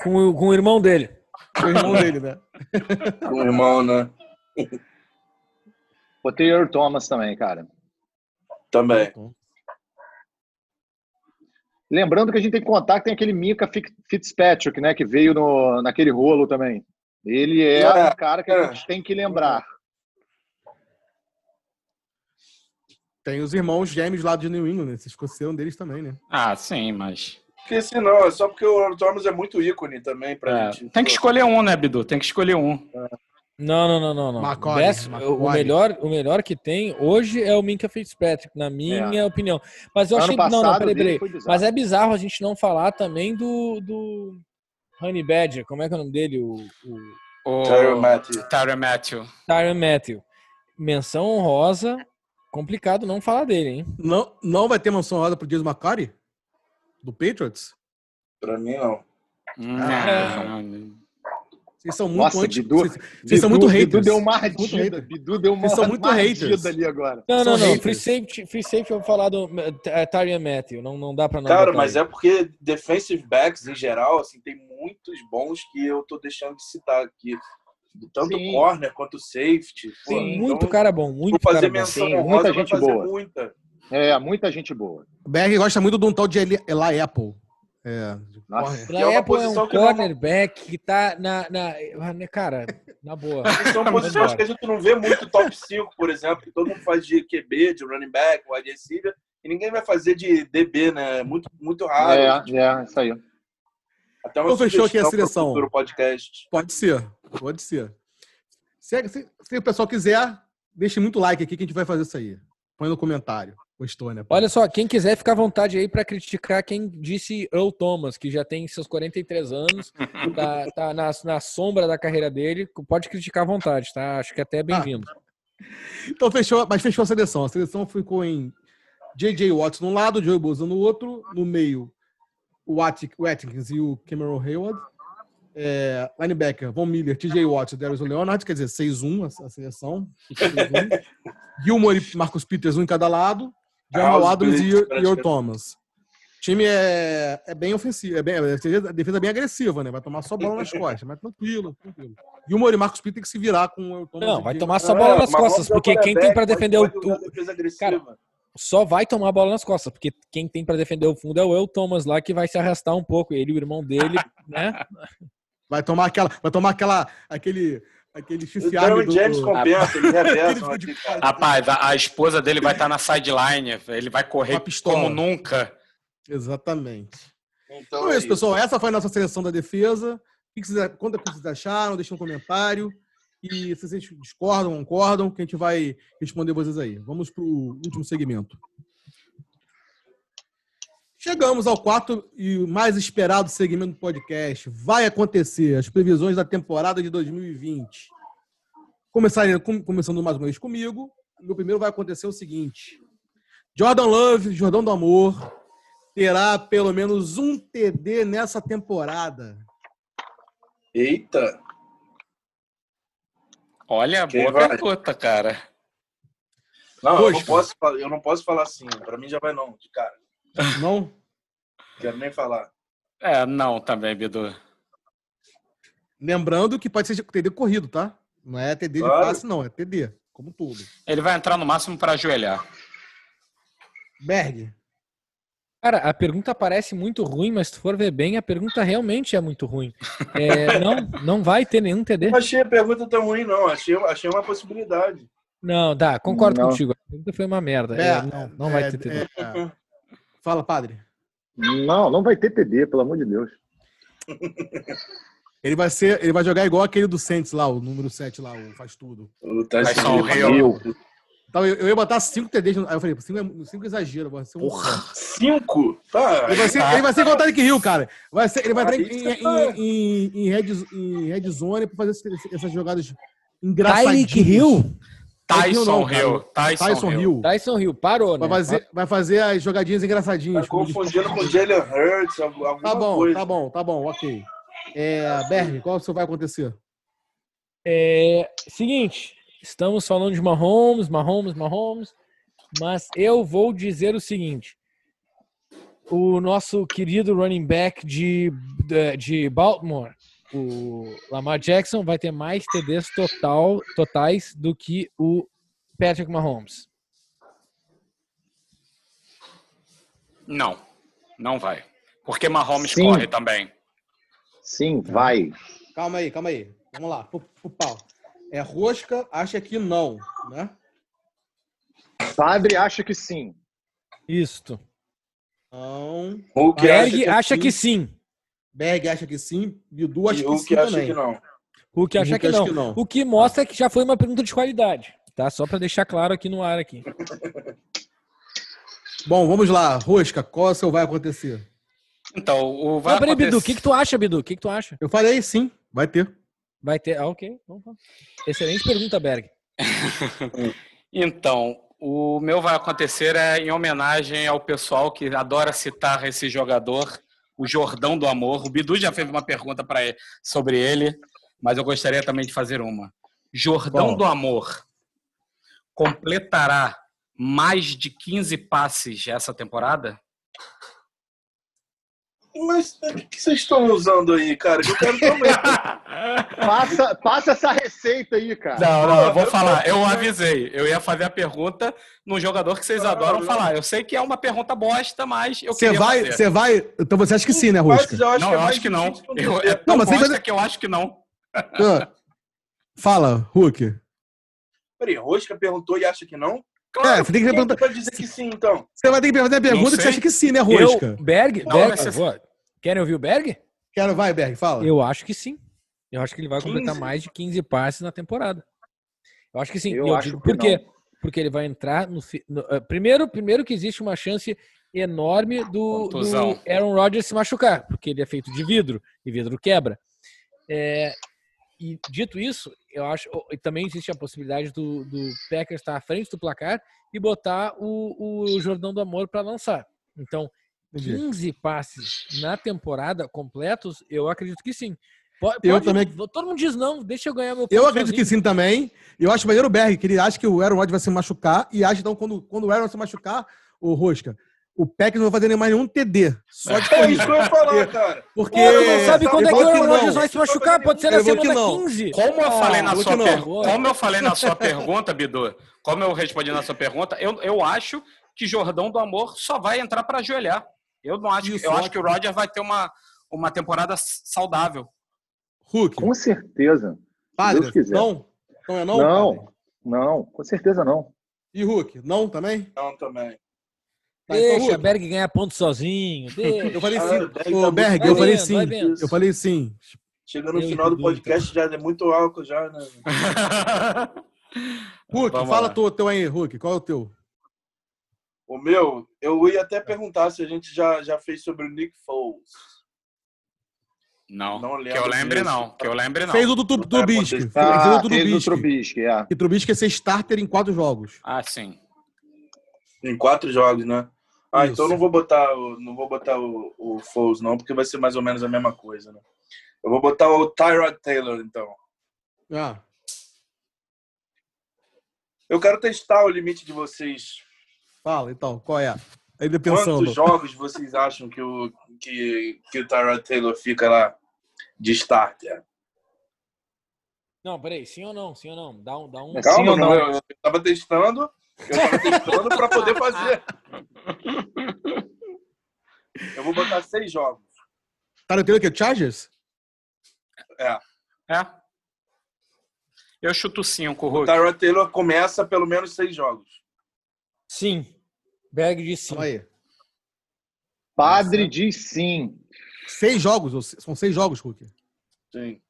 Com, o- com o irmão dele. Com o irmão dele, né? Um irmão, né? Botei Earl Thomas também, cara. Também. Lembrando que a gente tem que contar que tem aquele Mika Fi- Fitzpatrick, né? Que veio no, naquele rolo também. Ele é É, um cara que a é. gente tem que lembrar. Tem os irmãos gêmeos lá de New England, né? Vocês esqueceram deles também, né? Ah, sim, mas. Esqueci não, é só porque o Earl Thomas é muito ícone também pra É, gente. tem que escolher um, né, Bidu? Tem que escolher um. Não, não, não, não, não. Macaulay, Best- o, Macaulay. melhor, o melhor que tem hoje é o Minka Fitzpatrick, na minha opinião. Mas eu Ano achei. Não, não, passado peraí, peraí. Mas é bizarro a gente não falar também do, do Honey Badger. Como é que é o nome dele? O, o O Tyrann Matthew. Tyrann Matthew. Tyron Matthew. Menção honrosa. Complicado não falar dele, hein? Não, não vai ter mansão roda pro James McCarty? Do Patriots? Pra mim, não. Ah. Vocês são muito Nossa, anti... Bidu- Vocês, vocês são muito Bidu haters. deu uma ardida. Bidu deu uma, Vocês são muito uma haters. ardida ali agora. Não, São não, não. Free safety, free safety eu vou falar do uh, Tyrion Matthew. Não, não dá pra não. Cara, botar mas é porque defensive backs, em geral, assim, tem muitos bons que eu tô deixando de citar aqui. Tanto Sim. corner quanto safety. Pô, Tem então, muito cara bom, muito Vou fazer cara bom. Sim, muita gente boa. muita. É, muita gente boa. O Berg gosta muito de um tal de Eli, Eli Apple. É, Nossa. Que é uma Apple é um que não- cornerback que tá na, na. Cara, na boa. São posições Vambora. que a gente não vê muito top 5, por exemplo, que todo mundo faz de QB, de running back, wide receiver, e ninguém vai fazer de DB, né? Muito, muito raro. É, é, isso aí. Até uma Então fechou aqui a seleção. futuro podcast. Pode ser, pode ser. Se, se- se o pessoal quiser, deixe muito like aqui que a gente vai fazer isso aí. Põe no comentário. Gostou, né? Olha só, quem quiser ficar à vontade aí pra criticar quem disse Earl Thomas, que já tem seus 43 anos, tá, tá na, na sombra da carreira dele, pode criticar à vontade, tá? Acho que até é bem-vindo. Então fechou, mas fechou a seleção. A seleção ficou em J.J. Watts num lado, Joey Bosa no outro, no meio o Watik- o Atkins e o Cameron Hayward. É, linebacker, Von Miller, T.J. Watts e Darius Leonard, quer dizer, 6-1 a, a seleção. 6-1. Gilmore e Marcus Peters, um em cada lado. Jamal Adams e, Earl. Thomas. O time é, é bem ofensivo, é bem, a defesa- é bem agressiva, né? Vai tomar só bola nas costas, mas tranquilo, tranquilo. Gilmore e Marcus Peters tem que se virar com o Earl Thomas. Não, vai tomar só bola nas costas, o porque quem tem mas defender o, pode o- só vai tomar a bola nas costas, porque quem tem pra defender o fundo é o Earl Thomas lá que vai se arrastar um pouco, ele e o irmão dele, né? Vai tomar aquela, vai tomar aquela, aquele, aquele O chifre arme Derwin do, James do- compensa, ele reversa. Cara. Rapaz, a, a esposa dele vai estar na sideline. Ele vai correr como nunca. Exatamente. Então Então é isso, pessoal. Essa foi a nossa seleção da defesa. O que vocês, conta o que vocês acharam, deixa um comentário. E se vocês discordam, concordam, que a gente vai responder vocês aí. Vamos para o último segmento. Chegamos ao quarto e mais esperado segmento do podcast. Vai acontecer as previsões da temporada de 2020. Começarem, com- começando mais uma vez comigo. Meu primeiro vai acontecer o seguinte: Jordan Love, Jordão do Amor, terá pelo menos um TD nessa temporada. Eita! Olha, Quem boa vai? pergunta, cara. Não, eu não, Poxa. posso, falar- eu não posso falar assim. Pra mim já vai não, de cara. Não? Quero nem falar. É, não, também, Bidu. Lembrando que pode ser TD corrido, tá? Não é TD de Claro. passe, não. É TD, como tudo. Ele vai entrar no máximo para ajoelhar. Berg. Cara, a pergunta parece muito ruim, mas se tu for ver bem, a pergunta realmente é muito ruim. É, não, não vai ter nenhum TD? Não achei a pergunta tão ruim, não. Achei, achei uma possibilidade. Não, dá, concordo Não. contigo. A pergunta foi uma merda. É, É, não, não vai é, ter TD. é. Fala, padre. Não, não vai ter TD, pelo amor de Deus. Ele vai ser, ele vai jogar igual aquele do Saints lá, o número 7 lá, o faz tudo. O Tyson Tyson Hill. Então, eu, eu ia botar 5 TDs, no- aí eu falei, 5 é, cinco é exagero, vai ser um Porra, cinco? Tá. Ele vai ser, ele vai ser igual o Tarek Hill, cara. Vai ser, ele vai entrar em, tá- em, em, em red, em red zone pra fazer essas jogadas Tyreek engraçadinhas. Hill? Tyson Tyson não. Hill. Tyson, Tyson Hill. Hill. Tyson Hill, parou, né? Vai fazer, vai fazer as jogadinhas engraçadinhas. Tá diz- confundindo com Jalen Hurts, Tá bom, coisa. tá bom, tá bom, ok. É, Berg, qual que vai acontecer? É, seguinte, estamos falando de Mahomes, Mahomes, Mahomes, mas eu vou dizer o seguinte: o nosso querido running back de, de, Baltimore, o Lamar Jackson, vai ter mais TDs total, totais do que o Patrick Mahomes. Não, não vai. Porque Mahomes Sim. corre também. Sim, vai. Calma aí, calma aí. Vamos lá, pro, pro pau. É rosca, acha que não, né? Padre acha que sim. Isto. Não. Hulk Berg acha acha sim, que sim. Berg acha que sim. Bidu acha e que sim acha também. que não. Hulk acha Hulk que acha não. que não. O que mostra que já foi uma pergunta de qualidade. Tá? Só para deixar claro aqui no ar aqui. Bom, vamos lá. Rosca, qual é o seu vai acontecer? Então, o vai Não, peraí, Bidu, o acontecer- que, que tu acha, Bidu? O que, que tu acha? Eu falei sim, vai ter. Vai ter. Ah, ok. Vamos lá. Excelente pergunta, Berg. Então, o meu vai acontecer é em homenagem ao pessoal que adora citar esse jogador, o Jordão do Amor. O Bidu já fez uma pergunta para sobre ele, mas eu gostaria também de fazer uma. Jordão Qual? do Amor completará mais de 15 passes essa temporada? Mas o que vocês estão usando aí, cara? Que eu quero também. Passa, passa essa receita aí, cara. Não, não, eu vou falar. Eu avisei. Eu ia fazer a pergunta num jogador que vocês adoram falar. Eu sei que é uma pergunta bosta, mas eu Você queria vai, fazer. você vai. Então você acha que sim, né, Rosca? Mas eu acho Não, que é eu acho que não. Eu, é tão Não, mas bosta fazer- que eu acho que não. Ah. Fala, Hulk. Peraí, Rosca perguntou e acha que não? É, você tem que Quem perguntar. vai dizer que sim, então? Você vai ter que fazer a pergunta que você acha que sim, né, Rosca? Eu, Berg, Não, Berg, por você-. Querem ouvir o Berg? Quero, vai, Berg, fala. Eu acho que sim. Eu acho que ele vai completar 15? mais de 15 passes na temporada. Eu acho que sim. Eu eu acho digo que por quê? não. Porque ele vai entrar no, no- eh, primeiro, primeiro que existe uma chance enorme do, do. Aaron Rodgers se machucar, porque ele é feito de vidro e vidro quebra. É, e dito isso, eu acho também existe a possibilidade do, do Packers estar à frente do placar e botar o, o Jordão do Amor para lançar. Então, Entendi. 15 passes na temporada completos, eu acredito que sim. Po- Eu pode- também- Todo mundo diz não, deixa eu ganhar meu Eu acredito que sozinho. sim também. Eu acho maneiro o Berg, que ele acha que o Aaron Rodgers vai se machucar e acha, então, quando, quando o Aaron se machucar, o Rosca, o Packers não vai fazer nem mais nenhum TD. Só de É isso corrida. que eu ia falar, cara. Porque. Pô, tu não sabe quando é que o. Rodgers vai se machucar? Pode ser na semana não. 15. Como eu falei na sua pergunta, como eu falei na sua pergunta, Bidu, como eu respondi na sua pergunta, eu, eu acho que Jordão do Amor só vai entrar para ajoelhar. Eu não acho, Isso, eu acho que o Roger vai ter uma, uma temporada saudável. Hulk, Com certeza. padre, Deus quiser. não? Não é não? Não, padre? não, com certeza não. E Hulk, não também? Não, também. Tá, então, Deixa Hulk, Berg ganhar ponto sozinho. Deixa. Eu falei Ah, sim. o Berg Ô, Berg, eu falei sim. Eu falei sim. Chega no Eu final do podcast já é muito álcool já, né? Hulk, Vamos fala tu, teu aí, Hulk. Qual é o teu? O meu, eu ia até perguntar se a gente já, já fez sobre o Nick Foles. Não, Não que eu lembre disso. não, que eu lembre não. Fez o do vai Trubisky. acontecer. Fez o Ah, do fez o Trubisky. Trubisky, é. E Trubisky ia ser starter em quatro jogos. Ah, sim. Em quatro jogos, né? Ah, Isso. então não vou botar, o, não vou botar o, o Foles, não, porque vai ser mais ou menos a mesma coisa, né? Eu vou botar o Tyrod Taylor, então. Ah, Eu quero testar o limite de vocês. fala então, qual é? Ainda pensando. Quantos jogos vocês acham que o, que, que o Tyrod Taylor fica lá de starter? Não, peraí, sim ou não? Sim ou não? Dá um. Dá um... É sim Calma, ou não? não, eu, eu tava testando, eu tava testando para poder fazer. Eu vou botar seis jogos. Tá no o quê? Chargers? É. É. Eu chuto cinco, O Hulk. Tyrod Taylor começa pelo menos seis jogos. Sim. Berg diz sim. Aí. Padre diz sim. Seis jogos, são seis jogos, Hulk. Sim.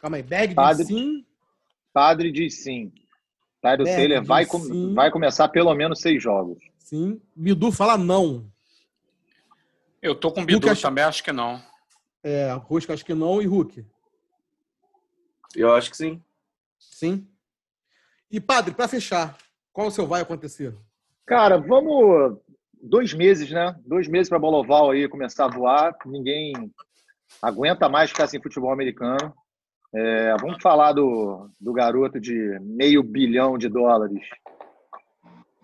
Calma aí. Bag Padre- de sim. Padre diz sim. Tyler Berg Taylor vai, com- sim. vai começar pelo menos seis jogos. Sim. Bidu fala não. Eu tô com o Hulk Bidu acha- também, acho que não. É, Rosca acho que não e Hulk. Eu acho que sim. Sim. E padre, pra fechar, qual o seu vai acontecer? Cara, vamos. Dois meses, né? Dois meses para a bola oval aí começar a voar. Ninguém aguenta mais ficar sem futebol americano. É, vamos falar do, do garoto de meio bilhão de dólares.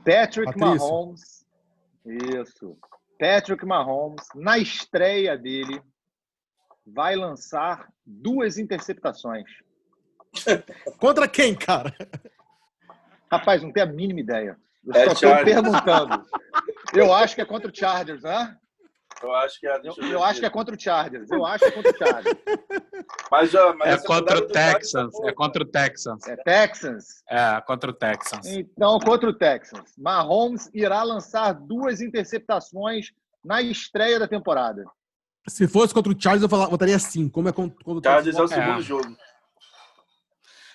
Patrick Patrício. Mahomes. Isso. Patrick Mahomes, na estreia dele, vai lançar duas interceptações. Contra quem, cara? Rapaz, não tenho a mínima ideia. Eu É só estou perguntando. Eu acho que é contra o Chargers, né? Eu acho que é. Eu, eu, acho que é contra o Chargers. Eu acho que é contra o Chargers. mas, mas é contra o Texans. É contra o Texans. É Texans? É, contra o Texans. Então, contra o Texans. Mahomes irá lançar duas interceptações na estreia da temporada. Se fosse contra o Chargers, eu votaria sim. Como é contra o Chargers é o segundo é. jogo.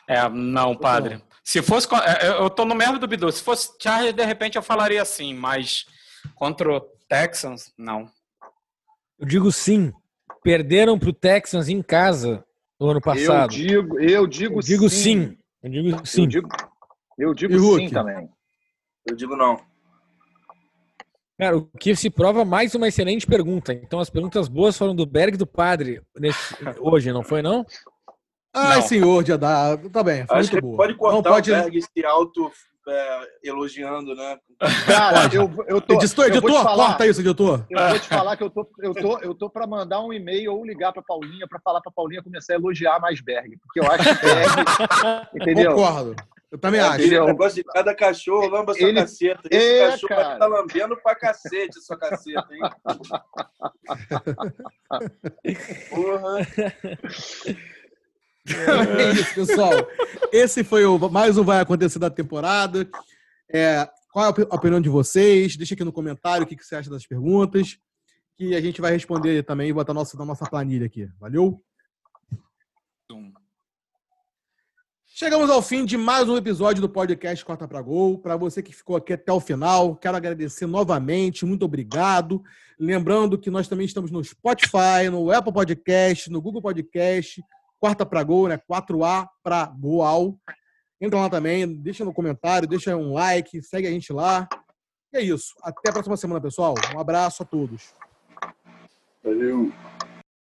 É, não, padre. Se fosse. É, eu tô no mesmo do Bidu. Se fosse Chargers, de repente eu falaria assim, mas contra o Texans, não. Eu digo sim. Perderam para o Texans em casa no ano passado. Eu digo, eu digo, eu digo sim. sim. Eu digo sim. Eu digo, eu digo sim também. Eu digo não. Cara, o que se prova mais uma excelente pergunta. Então, as perguntas boas foram do Berg e do Padre nesse, hoje, não foi, não? Ai, não. senhor, já dá. Tá bem. Acho que boa. pode cortar não pode... o Berg se auto é, elogiando, né? Cara, eu, eu tô. Editor, editor, falar, corta isso, editor. Eu vou te falar que eu tô, eu tô, eu tô para mandar um e-mail ou ligar para Paulinha para falar para Paulinha começar a elogiar mais Berg, porque eu acho que Berg, entendeu? Concordo. Eu também é, acho. Esse negócio de cada cachorro lamba sua ele... caceta. Esse é, cachorro cara. tá lambendo pra cacete sua caceta, hein? Porra. É isso, pessoal. Esse foi o mais um Vai Acontecer da temporada. É, qual é a opinião de vocês? Deixa aqui no comentário o que você acha das perguntas. Que a gente vai responder também e botar nossa, na nossa planilha aqui. Valeu? Chegamos ao fim de mais um episódio do podcast Corta para Gol. Para você que ficou aqui até o final, quero agradecer novamente, muito obrigado. Lembrando que nós também estamos no Spotify, no Apple Podcast, no Google Podcast, quarta para gol, né? 4A para Goal. Entra lá também, deixa no comentário, deixa um like, segue a gente lá. E é isso. Até a próxima semana, pessoal. Um abraço a todos. Valeu.